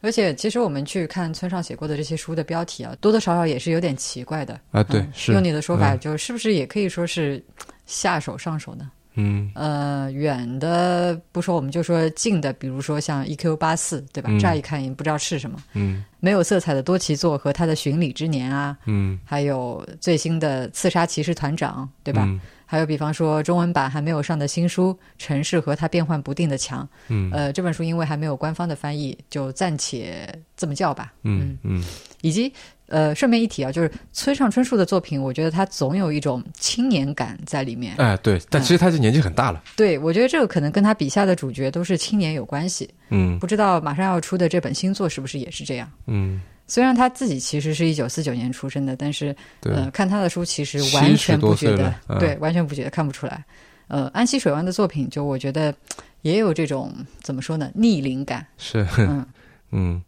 而且，其实我们去看村上写过的这些书的标题啊，多多少少也是有点奇怪的啊。对，是用你的说法，就是不是也可以说是。下手上手呢？嗯，呃，远的不说，我们就说近的，比如说像 E.Q. 八四，对吧？乍一看也不知道是什么。嗯，没有色彩的多奇作和他的《巡礼之年》啊，嗯，还有最新的《刺杀骑士团长》，对吧？还有比方说中文版还没有上的新书《城市和它变幻不定的墙》。嗯，呃，这本书因为还没有官方的翻译，就暂且这么叫吧。嗯嗯，以及。呃，顺便一提啊，就是村上春树的作品，我觉得他总有一种青年感在里面。哎，对，但其实他是年纪很大了。对，我觉得这个可能跟他笔下的主角都是青年有关系。嗯，不知道马上要出的这本新作是不是也是这样？嗯，虽然他自己其实是一九四九年出生的，但是呃，看他的书其实完全不觉得，对，完全不觉得看不出来。呃，安溪水湾的作品，就我觉得也有这种怎么说呢，逆龄感。是，嗯 嗯。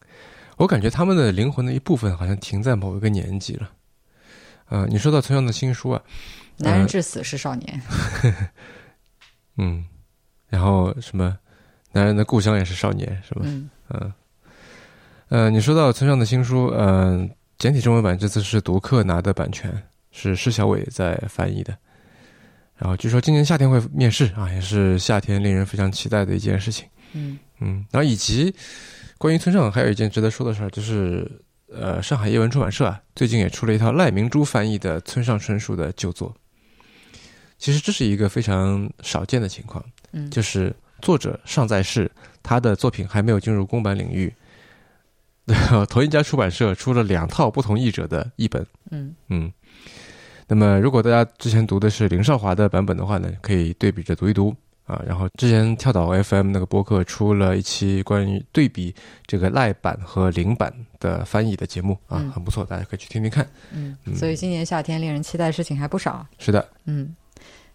我感觉他们的灵魂的一部分好像停在某一个年纪了。呃，你说到村上的新书啊，男人至死是少年。嗯，然后什么，男人的故乡也是少年，是吧？嗯嗯。呃，你说到村上的新书，嗯，简体中文版这次是读客拿的版权，是施小伟在翻译的。然后据说今年夏天会面世啊，也是夏天令人非常期待的一件事情。嗯嗯，然后以及。关于村上，还有一件值得说的事儿，就是呃，上海译文出版社啊，最近也出了一套赖明珠翻译的村上春树的旧作。其实这是一个非常少见的情况，嗯，就是作者尚在世，他的作品还没有进入公版领域，同一家出版社出了两套不同译者的译本，嗯嗯。那么，如果大家之前读的是林少华的版本的话呢，可以对比着读一读。啊，然后之前跳岛 FM 那个播客出了一期关于对比这个赖版和零版的翻译的节目啊，很不错，大家可以去听听看。嗯，所以今年夏天令人期待的事情还不少。是的，嗯，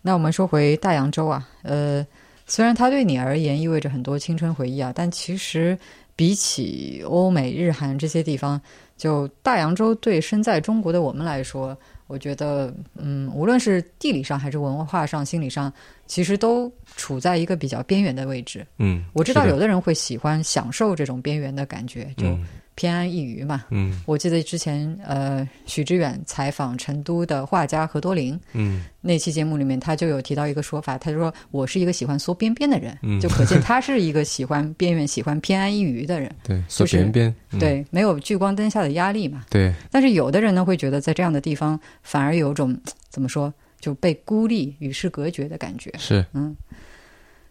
那我们说回大洋洲啊，呃，虽然它对你而言意味着很多青春回忆啊，但其实比起欧美、日韩这些地方，就大洋洲对身在中国的我们来说，我觉得，嗯，无论是地理上还是文化上、心理上，其实都处在一个比较边缘的位置。嗯，我知道有的人会喜欢享受这种边缘的感觉，就嗯偏安一隅嘛。嗯我记得之前呃，许知远采访成都的画家何多林嗯那期节目里面，他就有提到一个说法，他就说我是一个喜欢缩边边的人，嗯就可见他是一个喜欢边缘、喜欢偏安一隅的人。对，所就是边边，嗯对，没有聚光灯下的压力嘛。对，但是有的人呢，会觉得在这样的地方反而有种怎么说，就被孤立、与世隔绝的感觉。是，嗯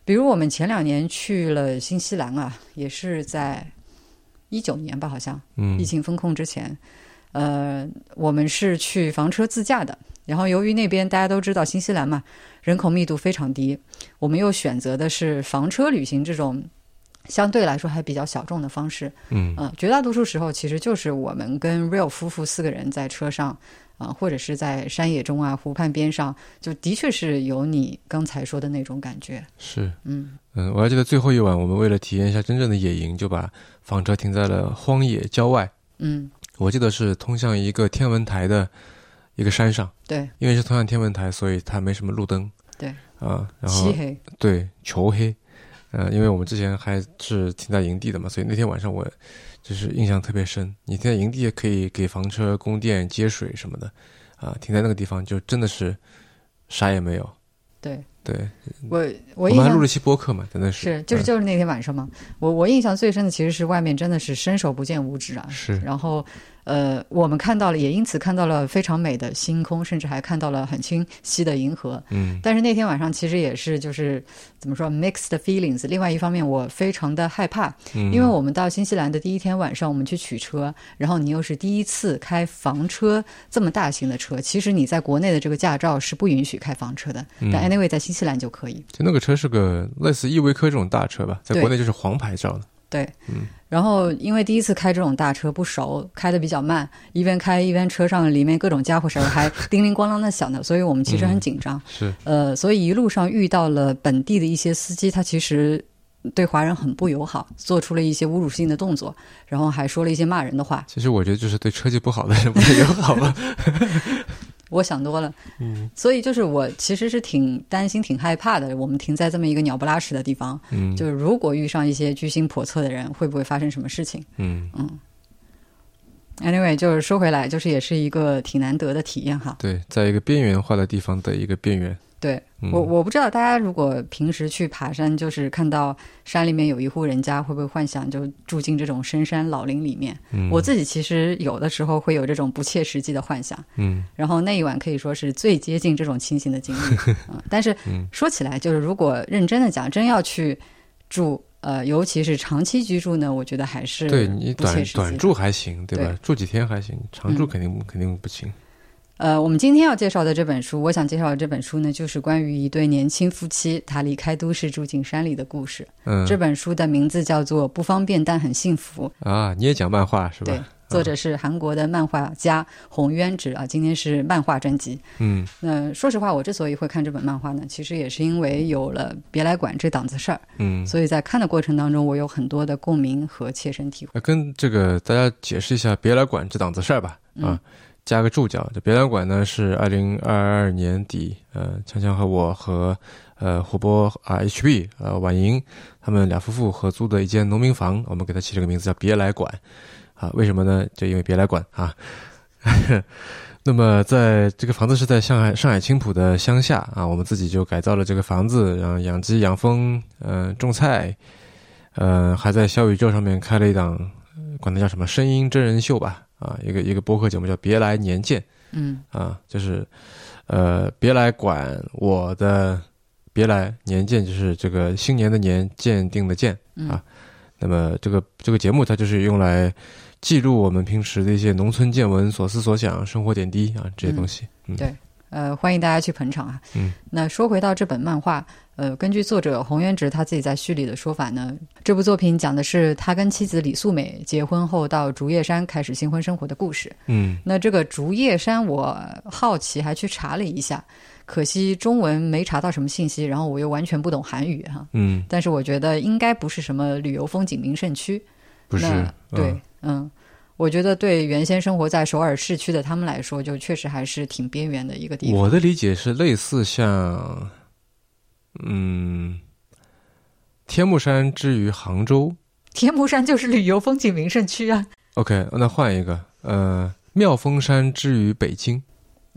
比如我们前两年去了新西兰啊，也是在一九年吧，好像嗯疫情封控之前，呃，我们是去房车自驾的。然后由于那边大家都知道新西兰嘛，人口密度非常低，我们又选择的是房车旅行这种相对来说还比较小众的方式。嗯呃，绝大多数时候其实就是我们跟 Real 夫妇四个人在车上，啊、或者是在山野中啊、湖畔边上，就的确是有你刚才说的那种感觉。是，嗯，嗯，我还记得最后一晚，我们为了体验一下真正的野营，就把房车停在了荒野郊外。嗯，我记得是通向一个天文台的一个山上，对，因为是通向天文台，所以它没什么路灯。对啊，然后漆黑，对球黑，呃，因为我们之前还是停在营地的嘛，所以那天晚上我就是印象特别深。你停在营地也可以给房车供电、接水什么的，啊，停在那个地方就真的是啥也没有。对对，我我我们还录了期播客嘛，真的是就是嗯就是那天晚上嘛，我我印象最深的其实是外面真的是伸手不见五指啊，是然后呃，我们看到了，也因此看到了非常美的星空，甚至还看到了很清晰的银河。嗯但是那天晚上其实也是就是怎么说 mixed feelings。另外一方面，我非常的害怕，嗯，因为我们到新西兰的第一天晚上，我们去取车，然后你又是第一次开房车这么大型的车，其实你在国内的这个驾照是不允许开房车的，嗯但 anyway 在新西兰就可以。就那个车是个类似依维柯这种大车吧，在国内就是黄牌照的。对，嗯，然后因为第一次开这种大车不熟，开的比较慢，一边开一边车上里面各种家伙事儿还叮铃咣啷的响的，所以我们其实很紧张。是，呃，所以一路上遇到了本地的一些司机，他其实对华人很不友好，做出了一些侮辱性的动作，然后还说了一些骂人的话。其实我觉得就是对车技不好的人不太友好吧。我想多了，嗯所以就是我其实是挺担心、挺害怕的。我们停在这么一个鸟不拉屎的地方，嗯就是如果遇上一些居心叵测的人，会不会发生什么事情嗯嗯，？Anyway，就是说回来，就是也是一个挺难得的体验哈。对，在一个边缘化的地方的一个边缘。对嗯我，我不知道大家如果平时去爬山，就是看到山里面有一户人家，会不会幻想就住进这种深山老林里面？嗯，我自己其实有的时候会有这种不切实际的幻想，嗯然后那一晚可以说是最接近这种清醒的经历。嗯，但是嗯说起来，就是如果认真的讲，真要去住，呃，尤其是长期居住呢，我觉得还是对你短。短住还行，对吧？对住几天还行，长住嗯肯定、肯定不行。呃，我们今天要介绍的这本书，我想介绍的这本书呢，就是关于一对年轻夫妻他离开都市住进山里的故事。嗯，这本书的名字叫做《不方便但很幸福》，啊，你也讲漫画是吧对？，作者是韩国的漫画家洪渊直啊。今天是漫画专辑。嗯那说实话，我之所以会看这本漫画呢，其实也是因为有了《别来管》这档子事儿，嗯。所以在看的过程当中，我有很多的共鸣和切身体会。跟这个大家解释一下，别来管这档子事儿吧。嗯啊，加个注脚。这别来馆呢是二零二二年底，呃，强强和我和呃火波啊 HB 呃婉莹他们俩夫妇合租的一间农民房，我们给它起了个名字叫别来馆。啊，为什么呢？就因为别来馆啊。那么，在这个房子是在上海上海青浦的乡下啊，我们自己就改造了这个房子，然后养鸡、养蜂，嗯、种菜，呃，还在小宇宙上面开了一档，管它叫什么声音真人秀吧，啊，一个一个播客节目叫《别来年见嗯》啊，就是呃，别来管我的，别来年见，就是这个新年的年，鉴定的鉴。嗯。啊。那么这个这个节目它就是用来记录我们平时的一些农村见闻、所思所想、生活点滴啊这些东西。嗯，对呃，欢迎大家去捧场啊。嗯，那说回到这本漫画，呃，根据作者洪元直他自己在序里的说法呢，这部作品讲的是他跟妻子李素美结婚后到竹叶山开始新婚生活的故事。嗯，那这个竹叶山，我好奇还去查了一下，可惜中文没查到什么信息，然后我又完全不懂韩语哈。嗯，但是我觉得应该不是什么旅游风景名胜区。不是那，对，嗯，我觉得对原先生活在首尔市区的他们来说，就确实还是挺边缘的一个地方。我的理解是类似像，嗯，天目山之于杭州。天目山就是旅游风景名胜区啊。OK，那换一个，呃，妙峰山之于北京。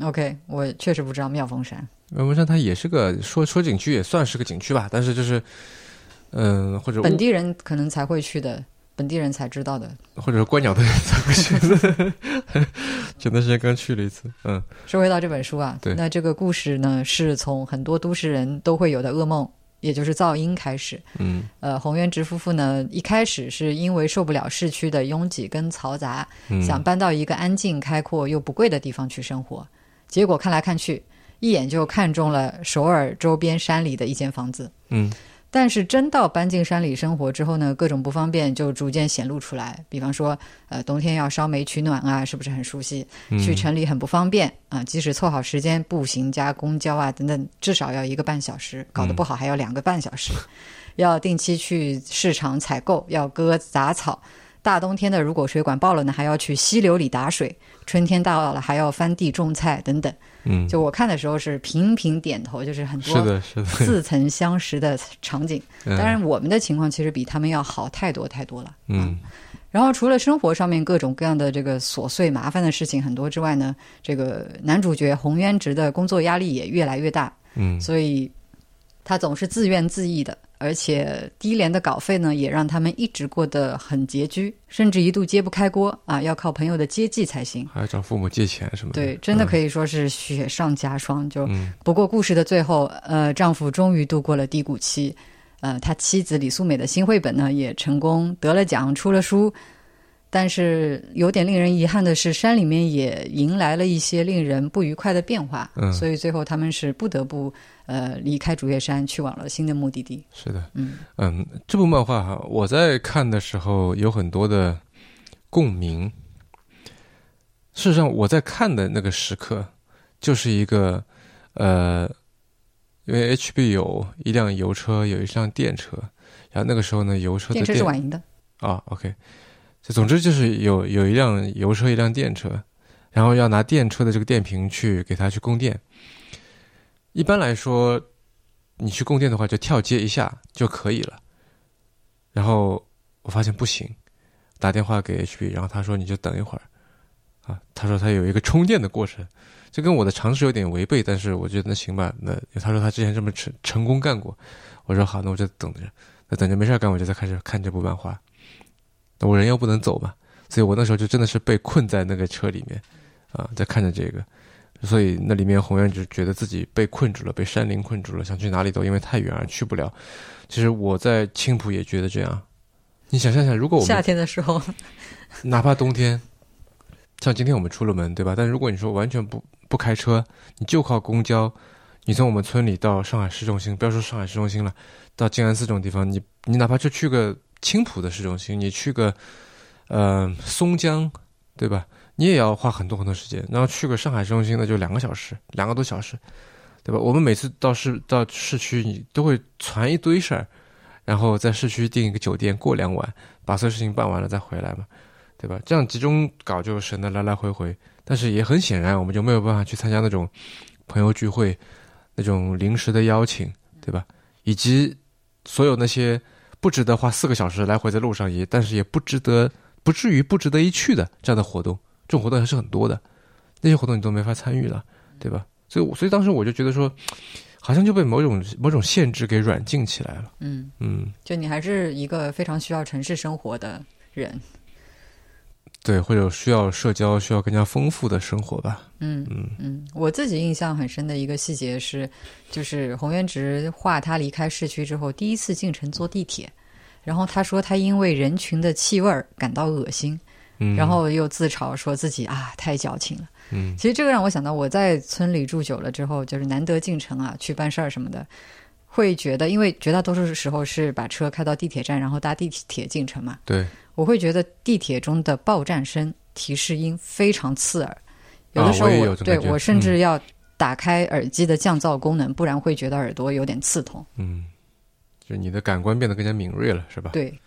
OK，我确实不知道妙峰山。妙峰山它也是个说说景区，也算是个景区吧，但是就是，嗯、或者本地人可能才会去的，本地人才知道的。或者是观鸟的人才会去的。前段时间刚去了一次，嗯说回到这本书啊，对那这个故事呢，是从很多都市人都会有的噩梦，也就是噪音开始。嗯呃，洪渊直夫妇呢，一开始是因为受不了市区的拥挤跟嘈杂，嗯，想搬到一个安静、开阔又不贵的地方去生活。结果看来看去，一眼就看中了首尔周边山里的一间房子。嗯但是真到搬进山里生活之后呢，各种不方便就逐渐显露出来。比方说，呃，冬天要烧煤取暖啊，是不是很熟悉？嗯去城里很不方便啊、即使凑好时间，步行加公交啊等等，至少要一个半小时，搞得不好还要两个半小时。要定期去市场采购，要割杂草。大冬天的，如果水管爆了呢，还要去溪流里打水；春天到了，还要翻地种菜等等。嗯，就我看的时候是频频点头，就是很多是的，是的。似曾相识的场景。嗯当然，我们的情况其实比他们要好太多太多了。嗯然后除了生活上面各种各样的这个琐碎麻烦的事情很多之外呢，这个男主角洪渊直的工作压力也越来越大，嗯所以他总是自怨自艾的，而且低廉的稿费呢，也让他们一直过得很拮据，甚至一度揭不开锅啊，要靠朋友的接济才行。还要找父母借钱什么的。对，真的可以。说是雪上加霜。就嗯不过故事的最后，呃，丈夫终于度过了低谷期，呃，他妻子李素美的新绘本呢也成功得了奖，出了书。但是有点令人遗憾的是，山里面也迎来了一些令人不愉快的变化，嗯所以最后他们是不得不呃离开竹叶山，去往了新的目的地。是的，嗯嗯，这部漫画哈，我在看的时候有很多的共鸣。事实上，我在看的那个时刻，就是一个呃，因为 HB 有一辆油车，有一辆电车，然后那个时候呢，油车的电车是婉莹的，啊，OK，就总之就是有有一辆油车，一辆电车，然后要拿电车的这个电瓶去给它去供电。一般来说，你去供电的话，就跳接一下就可以了。然后我发现不行，打电话给 HB，然后他说你就等一会儿，啊，他说他有一个充电的过程，这跟我的常识有点违背，但是我觉得那行吧。那他说他之前这么成成功干过，我说好，那我就等着，那等着没事干，我就再开始看这部漫画。那我人又不能走嘛，所以我那时候就真的是被困在那个车里面，啊，在看着这个，所以那里面宏愿就觉得自己被困住了，被山林困住了，想去哪里都因为太远而去不了。其实我在青浦也觉得这样。你想象想，如果我夏天的时候，哪怕冬天，像今天我们出了门，对吧？但如果你说完全不不开车，你就靠公交，你从我们村里到上海市中心，不要说上海市中心了，到静安寺这种地方，你你哪怕就去个青浦的市中心，你去个呃松江，对吧？你也要花很多很多时间，然后去个上海市中心，那就两个小时，两个多小时，对吧？我们每次到市到市区，你都会传一堆事儿，然后在市区订一个酒店过两晚，把所有事情办完了再回来嘛，对吧？这样集中搞就省得来来回回，但是也很显然，我们就没有办法去参加那种朋友聚会，那种临时的邀请，对吧？以及所有那些不值得花四个小时来回在路上也，但是也不值得，不至于不值得一去的这样的活动，这种活动还是很多的，那些活动你都没法参与了，对吧？所以我，所以当时我就觉得说，好像就被某种某种限制给软禁起来了，嗯，嗯。就你还是一个非常需要城市生活的人，对，或者需要社交，需要更加丰富的生活吧。嗯嗯。嗯，我自己印象很深的一个细节是，就是洪渊直画他离开市区之后第一次进城坐地铁，然后他说他因为人群的气味儿感到恶心，然后又自嘲说自己啊太矫情了。嗯，其实这个让我想到我在村里住久了之后，就是难得进城啊，去办事儿什么的，会觉得因为绝大多数时候是把车开到地铁站，然后搭地铁进城嘛。对，我会觉得地铁中的报站声提示音非常刺耳，有的时候我对我甚至要打开耳机的降噪功能，不然会觉得耳朵有点刺痛。嗯，就你的感官变得更加敏锐了，是吧？对，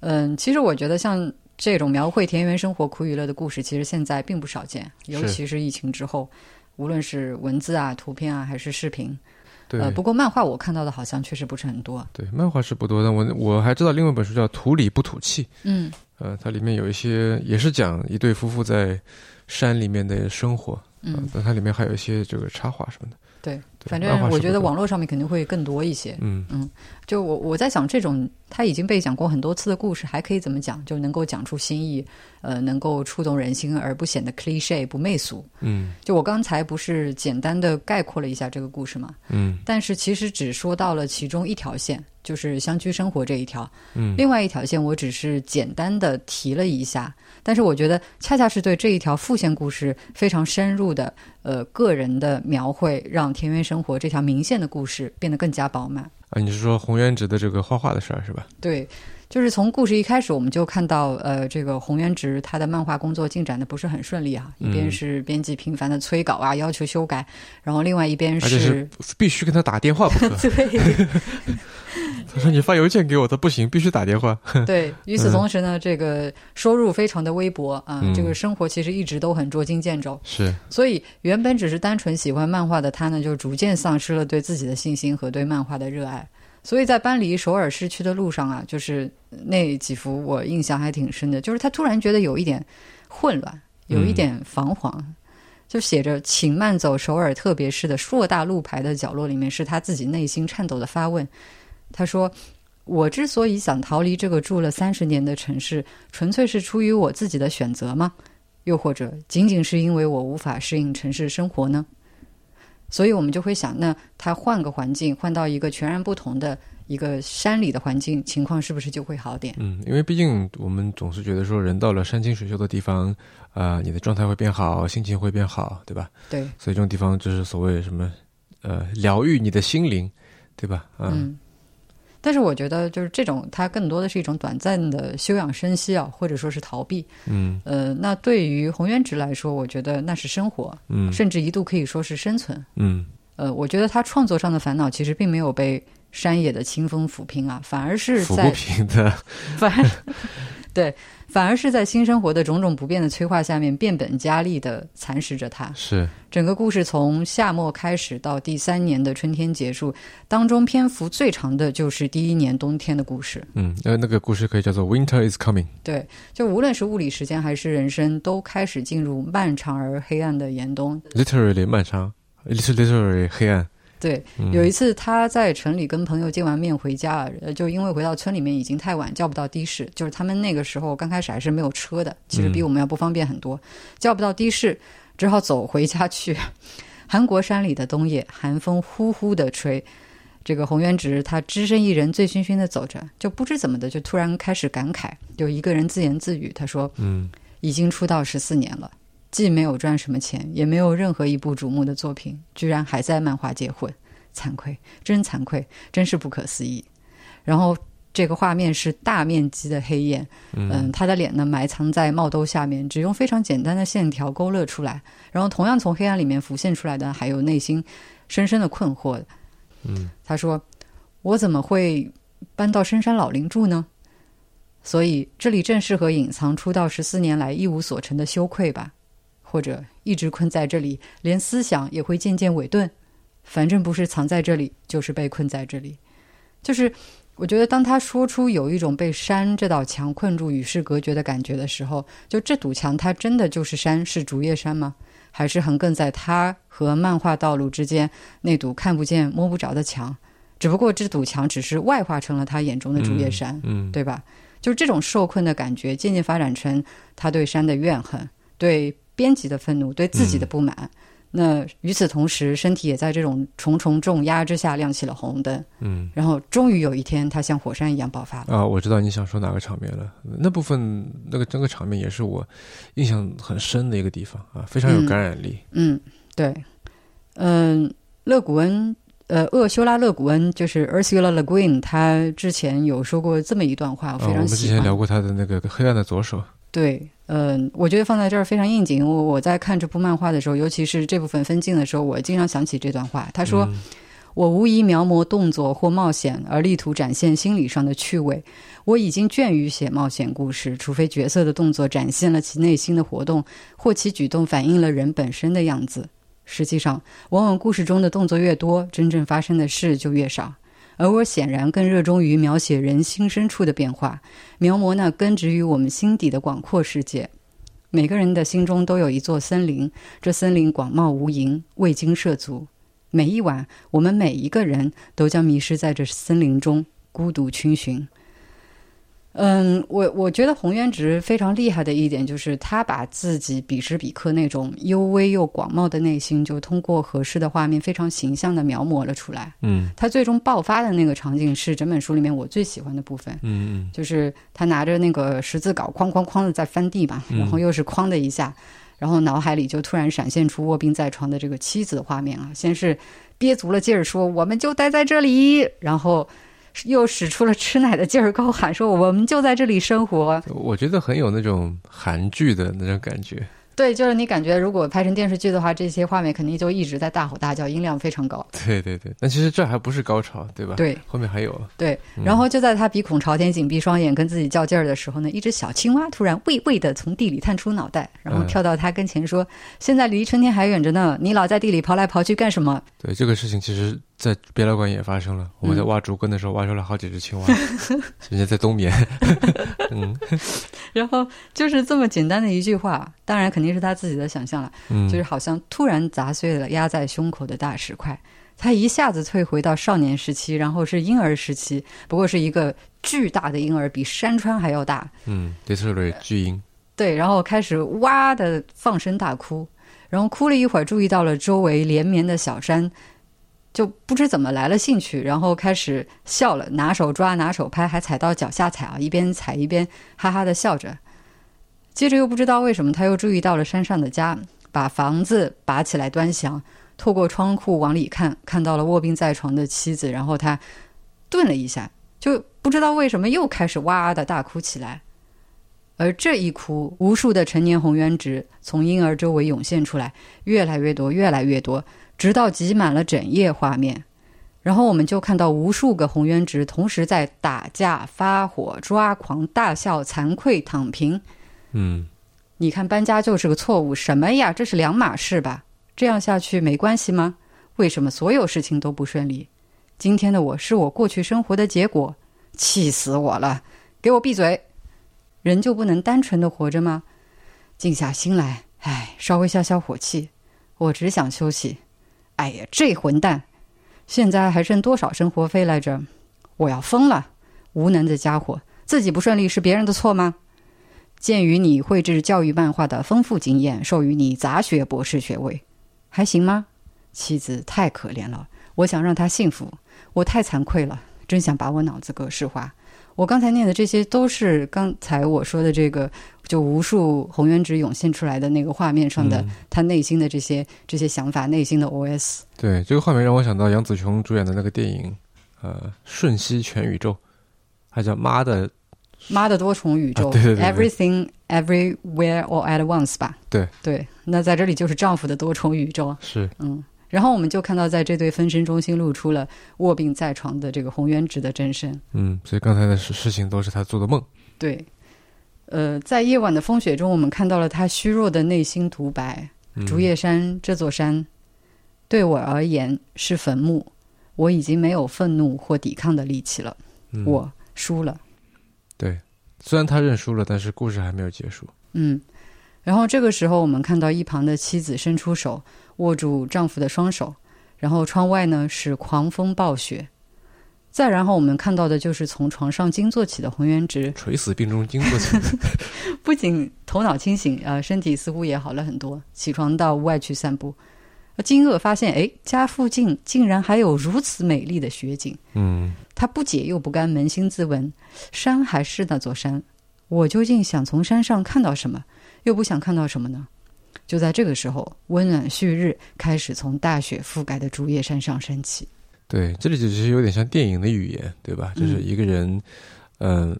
嗯，其实我觉得像。这种描绘田园生活苦与乐的故事，其实现在并不少见，尤其是疫情之后，无论是文字啊、图片啊，还是视频。对。呃，不过漫画我看到的好像确实不是很多。对，漫画是不多，但我我还知道另外一本书叫《土里不土气》。嗯。呃，它里面有一些也是讲一对夫妇在山里面的生活。嗯。但它里面还有一些这个插画什么的。对。反正我觉得网络上面肯定会更多一些。嗯嗯，就我我在想，这种他已经被讲过很多次的故事，还可以怎么讲，就能够讲出新意，呃，能够触动人心，而不显得 cliche 不媚俗。嗯，就我刚才不是简单的概括了一下这个故事嘛？嗯，但是其实只说到了其中一条线，就是乡居生活这一条。嗯，另外一条线我只是简单的提了一下，但是我觉得恰恰是对这一条副线故事非常深入的呃个人的描绘，让田园。生活这条明线的故事变得更加饱满啊！你是说洪渊直的这个画画的事儿是吧？对，就是从故事一开始，我们就看到，呃，这个洪元直他的漫画工作进展的不是很顺利啊。一边是编辑频繁的催稿啊，要求修改，然后另外一边是必须跟他打电话不可。对。他说：“你发邮件给我，他不行，必须打电话。”对，与此同时呢，这个收入非常的微薄啊，这个生活其实一直都很捉襟见肘。是，所以原本只是单纯喜欢漫画的他呢，就逐渐丧失了对自己的信心和对漫画的热爱。所以在搬离首尔市区的路上啊，就是那几幅我印象还挺深的，就是他突然觉得有一点混乱，有一点彷徨。就写着“请慢走，首尔特别市”的硕大路牌的角落里面，是他自己内心颤抖的发问。他说：“我之所以想逃离这个住了三十年的城市，纯粹是出于我自己的选择吗？又或者仅仅是因为我无法适应城市生活呢？”所以，我们就会想，那他换个环境，换到一个全然不同的一个山里的环境，情况是不是就会好点？嗯，因为毕竟我们总是觉得说，人到了山清水秀的地方，啊，你的状态会变好，心情会变好，对吧？对。所以这种地方就是所谓什么，呃，疗愈你的心灵，对吧？嗯。但是我觉得，就是这种，它更多的是一种短暂的休养生息啊，或者说是逃避。嗯，呃，那对于洪渊直来说，我觉得那是生活，嗯，甚至一度可以说是生存。嗯，呃，我觉得他创作上的烦恼其实并没有被山野的清风抚平啊，反而是在抚不平的，反 对。反而是在新生活的种种不变的催化下面，变本加厉的蚕食着它。是整个故事从夏末开始到第三年的春天结束，当中篇幅最长的就是第一年冬天的故事。嗯，呃，那个故事可以叫做 Winter is coming。对，就无论是物理时间还是人生，都开始进入漫长而黑暗的严冬。Literally 漫长，literally 黑暗。对，有一次他在城里跟朋友见完面回家，呃，就因为回到村里面已经太晚，叫不到的士。就是他们那个时候刚开始还是没有车的，其实比我们要不方便很多，叫不到的士，只好走回家去。韩国山里的冬夜，寒风呼呼的吹，这个洪元直他只身一人，醉醺醺的走着，就不知怎么的就突然开始感慨，就一个人自言自语，他说：“嗯，已经出道十四年了。”既没有赚什么钱，也没有任何一部瞩目的作品，居然还在漫画界混，惭愧，真惭愧，真是不可思议。然后这个画面是大面积的黑夜，嗯，他的脸呢埋藏在帽兜下面，只用非常简单的线条勾勒出来。然后同样从黑暗里面浮现出来的，还有内心深深的困惑。嗯，他说：“我怎么会搬到深山老林住呢？所以这里正适合隐藏出道十四年来一无所成的羞愧吧。”或者一直困在这里，连思想也会渐渐萎顿。反正不是藏在这里，就是被困在这里。就是我觉得，当他说出有一种被山这道墙困住、与世隔绝的感觉的时候，就这堵墙，它真的就是山，是竹叶山吗？还是横亘在他和漫画道路之间那堵看不见、摸不着的墙？只不过这堵墙只是外化成了他眼中的竹叶山，嗯，对吧？就是这种受困的感觉，渐渐发展成他对山的怨恨，对。编辑的愤怒，对自己的不满，那与此同时，身体也在这种重重重压之下亮起了红灯。嗯，然后终于有一天，它像火山一样爆发了。啊，我知道你想说哪个场面了。那部分那个整个场面也是我印象很深的一个地方啊，非常有感染力。嗯，对，嗯，勒古恩，呃，厄修拉·勒古恩就是 Ursula Le Guin，他之前有说过这么一段话，我非常喜欢。我们之前聊过他的那个《黑暗的左手》。对，嗯，我觉得放在这儿非常应景。我我在看这部漫画的时候，尤其是这部分分镜的时候，我经常想起这段话。他说：“我无疑描摹动作或冒险，而力图展现心理上的趣味。我已经倦于写冒险故事，除非角色的动作展现了其内心的活动，或其举动反映了人本身的样子。实际上，往往故事中的动作越多，真正发生的事就越少。”而我显然更热衷于描写人心深处的变化，描摹那根植于我们心底的广阔世界。每个人的心中都有一座森林，这森林广袤无垠，未经涉足。每一晚，我们每一个人都将迷失在这森林中，孤独逡巡。嗯，我我觉得洪渊直非常厉害的一点就是他把自己彼时彼刻那种幽微又广袤的内心，就通过合适的画面非常形象的描摹了出来。嗯，他最终爆发的那个场景是整本书里面我最喜欢的部分。嗯嗯，就是他拿着那个十字镐哐哐哐的在翻地吧，然后又是哐的一下，然后脑海里就突然闪现出卧病在床的这个妻子的画面啊，先是憋足了劲儿说我们就待在这里，然后。又使出了吃奶的劲儿，高喊说：“我们就在这里生活。”我觉得很有那种韩剧的那种感觉。对，就是你感觉如果拍成电视剧的话，这些画面肯定就一直在大吼大叫，音量非常高。对对对，那其实这还不是高潮，对吧？对，后面还有。对，然后就在他鼻孔朝天、紧闭双眼、跟自己较劲儿的时候呢，一只小青蛙突然畏畏的从地里探出脑袋，然后跳到他跟前说：“现在离春天还远着呢，你老在地里刨来刨去干什么？”对，这个事情其实。在别老馆也发生了，我们在挖竹根的时候挖出了好几只青蛙，人家在冬眠。嗯，然后就是这么简单的一句话，当然肯定是他自己的想象了。嗯，就是好像突然砸碎了压在胸口的大石块，他一下子退回到少年时期，然后是婴儿时期，不过是一个巨大的婴儿，比山川还要大。嗯，literally 巨婴。对，然后开始哇的放声大哭，然后哭了一会儿，注意到了周围连绵的小山。就不知怎么来了兴趣，然后开始笑了，拿手抓，拿手拍，还踩到脚下踩啊，一边踩一边哈哈的笑着。接着又不知道为什么，他又注意到了山上的家，把房子拔起来端详，透过窗户往里看，看到了卧病在床的妻子，然后他顿了一下，就不知道为什么又开始哇的大哭起来。而这一哭，无数的成年红原值从婴儿周围涌现出来，越来越多，越来越多。直到挤满了整页画面，然后我们就看到无数个红原值同时在打架、发火、抓狂、大笑、惭愧、躺平。嗯，你看搬家就是个错误，什么呀？这是两码事吧？这样下去没关系吗？为什么所有事情都不顺利？今天的我是我过去生活的结果，气死我了！给我闭嘴！人就不能单纯的活着吗？静下心来，唉，稍微消消火气。我只想休息。哎呀，这混蛋！现在还剩多少生活费来着？我要疯了！无能的家伙，自己不顺利是别人的错吗？鉴于你绘制教育漫画的丰富经验，授予你杂学博士学位，还行吗？妻子太可怜了，我想让她幸福，我太惭愧了，真想把我脑子格式化。我刚才念的这些都是刚才我说的这个，就无数红原值涌现出来的那个画面上的他内心的这些这些想法，内心的 OS。对，这个画面让我想到杨紫琼主演的那个电影，呃，《瞬息全宇宙》，还叫《妈的妈的多重宇宙》，对对对，Everything Everywhere All at Once 吧？对对，那在这里就是丈夫的多重宇宙。是，嗯。然后我们就看到，在这对分身中心露出了卧病在床的这个红原直的真身。嗯，所以刚才的事事情都是他做的梦。对，呃，在夜晚的风雪中，我们看到了他虚弱的内心独白：竹叶山这座山，对我而言是坟墓。我已经没有愤怒或抵抗的力气了。我输了。对，虽然他认输了，但是故事还没有结束。嗯。然后这个时候，我们看到一旁的妻子伸出手握住丈夫的双手，然后窗外呢是狂风暴雪，再然后我们看到的就是从床上惊坐起的洪元直，垂死病中惊坐起，不仅头脑清醒，呃，身体似乎也好了很多，起床到屋外去散步，惊愕发现，哎，家附近竟然还有如此美丽的雪景。嗯，他不解又不甘，扪心自问：山还是那座山，我究竟想从山上看到什么，又不想看到什么呢？就在这个时候，温暖旭日开始从大雪覆盖的竹叶山上升起。对，这里其实有点像电影的语言，对吧？就是一个人，嗯，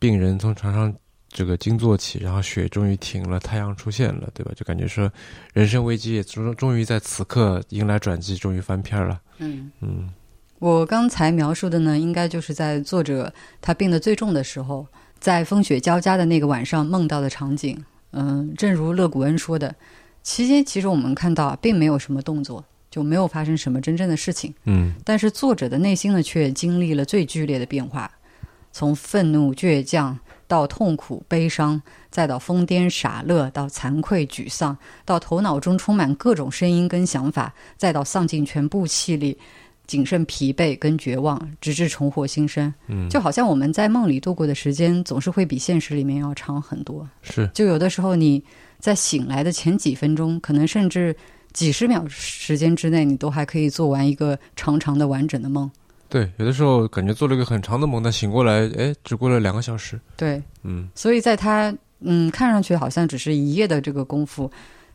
病人从床上这个惊坐起，然后雪终于停了，太阳出现了，对吧？就感觉说，人生危机也终终于在此刻迎来转机，终于翻篇了。嗯嗯，我刚才描述的呢，应该就是在作者他病得最重的时候，在风雪交加的那个晚上梦到的场景。嗯，正如勒古恩说的，期间其实我们看到并没有什么动作。就没有发生什么真正的事情，嗯，但是作者的内心呢，却经历了最剧烈的变化，从愤怒、倔强到痛苦、悲伤，再到疯癫、傻乐，到惭愧、沮丧，到头脑中充满各种声音跟想法，再到丧尽全部气力，仅剩疲惫跟绝望，直至重获新生。嗯，就好像我们在梦里度过的时间，总是会比现实里面要长很多。是，就有的时候你在醒来的前几分钟，可能甚至。几十秒时间之内，你都还可以做完一个长长的、完整的梦。对，有的时候感觉做了一个很长的梦，但醒过来，哎，只过了两个小时。对，嗯，所以在他嗯看上去好像只是一夜的这个功夫，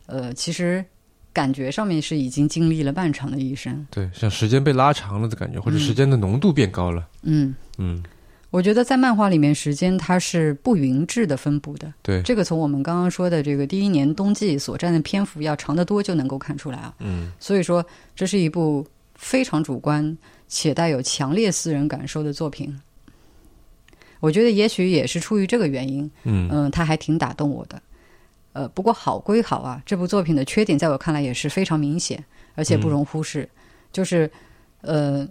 呃，其实感觉上面是已经经历了漫长的一生。对，像时间被拉长了的感觉，或者时间的浓度变高了。嗯嗯。我觉得在漫画里面，时间它是不匀质的分布的。对，这个从我们刚刚说的这个第一年冬季所占的篇幅要长得多，就能够看出来啊。嗯，所以说这是一部非常主观且带有强烈私人感受的作品。我觉得也许也是出于这个原因，嗯嗯，它还挺打动我的。呃，不过好归好啊，这部作品的缺点在我看来也是非常明显，而且不容忽视，就是呃。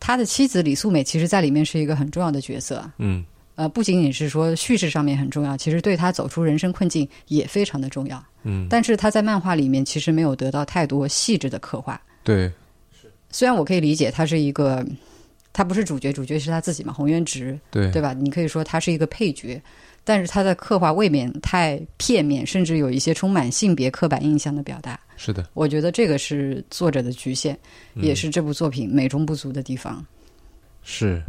他的妻子李素美，其实在里面是一个很重要的角色。嗯，呃，不仅仅是说叙事上面很重要，其实对他走出人生困境也非常的重要。嗯，但是他在漫画里面其实没有得到太多细致的刻画。对，虽然我可以理解他是一个，他不是主角，主角是他自己嘛，洪渊直，对对吧？你可以说他是一个配角。但是他的刻画未免太片面，甚至有一些充满性别刻板印象的表达。是的，我觉得这个是作者的局限，也是这部作品美中不足的地方。是，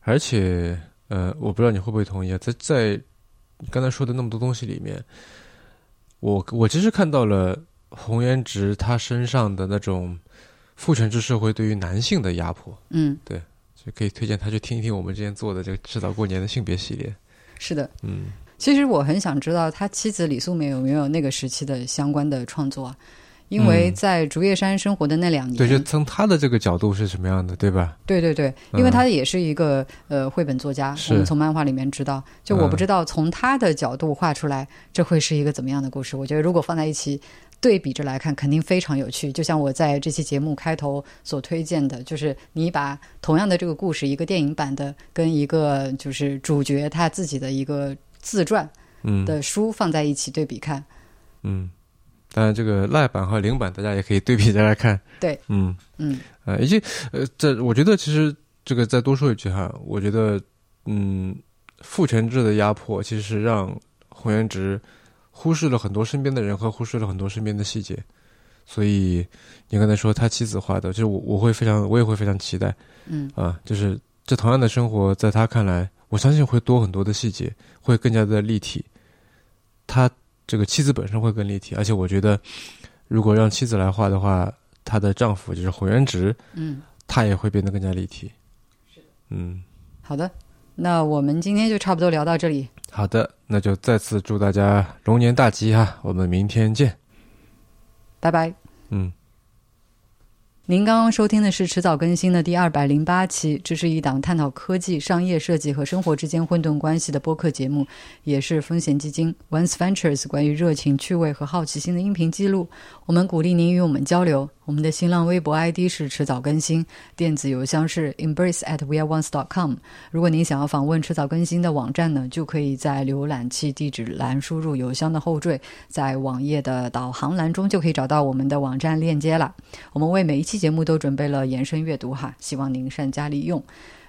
而且呃，我不知道你会不会同意啊？在在刚才说的那么多东西里面，我我其实看到了洪元直他身上的那种父权制社会对于男性的压迫。嗯，对，就可以推荐他去听一听我们之前做的这个制造过年的性别系列。是的，嗯，其实我很想知道他妻子李素梅有没有那个时期的相关的创作，因为在竹叶山生活的那两年，对，就从他的这个角度是什么样的，对吧？对对对，因为他也是一个呃绘本作家，我们从漫画里面知道，就我不知道从他的角度画出来，这会是一个怎么样的故事？我觉得如果放在一起对比着来看，肯定非常有趣。就像我在这期节目开头所推荐的，就是你把同样的这个故事，一个电影版的跟一个就是主角他自己的一个自传的书放在一起对比看，嗯。当然，这个赖版和零版，大家也可以对比着来看。对，嗯。嗯，呃，以及呃，这我觉得其实这个再多说一句哈，我觉得，嗯，父权制的压迫其实让洪元直忽视了很多身边的人和忽视了很多身边的细节，所以你刚才说他妻子画的，就是我我会非常我也会非常期待，嗯。啊，就是这同样的生活，在他看来，我相信会多很多的细节，会更加的立体，他。这个妻子本身会更立体，而且我觉得，如果让妻子来画的话，她的丈夫就是洪元直，嗯，他也会变得更加立体。嗯，好的，那我们今天就差不多聊到这里。好的，那就再次祝大家龙年大吉哈！我们明天见，拜拜。嗯。您刚刚收听的是迟早更新的第二百零八期，这是一档探讨科技、商业设计和生活之间混沌关系的播客节目，也是风险基金 Once Ventures 关于热情、趣味和好奇心的音频记录。我们鼓励您与我们交流。我们的新浪微博 ID 是迟早更新，电子邮箱是 embrace at weareones.com。如果您想要访问迟早更新的网站呢，就可以在浏览器地址栏输入邮箱的后缀，在网页的导航栏中就可以找到我们的网站链接了。我们为每一期。期节目都准备了延伸阅读哈，希望您善加利用。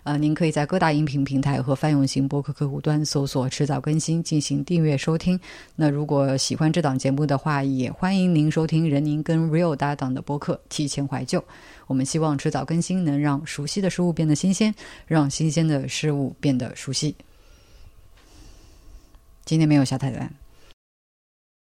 呃，您可以在各大音频平台和泛用型播客客户端搜索“迟早更新”进行订阅收听。那如果喜欢这档节目的话，也欢迎您收听任宁跟 Real 搭档的播客《提前怀旧》。我们希望迟早更新能让熟悉的事物变得新鲜，让新鲜的事物变得熟悉。今天没有小彩蛋。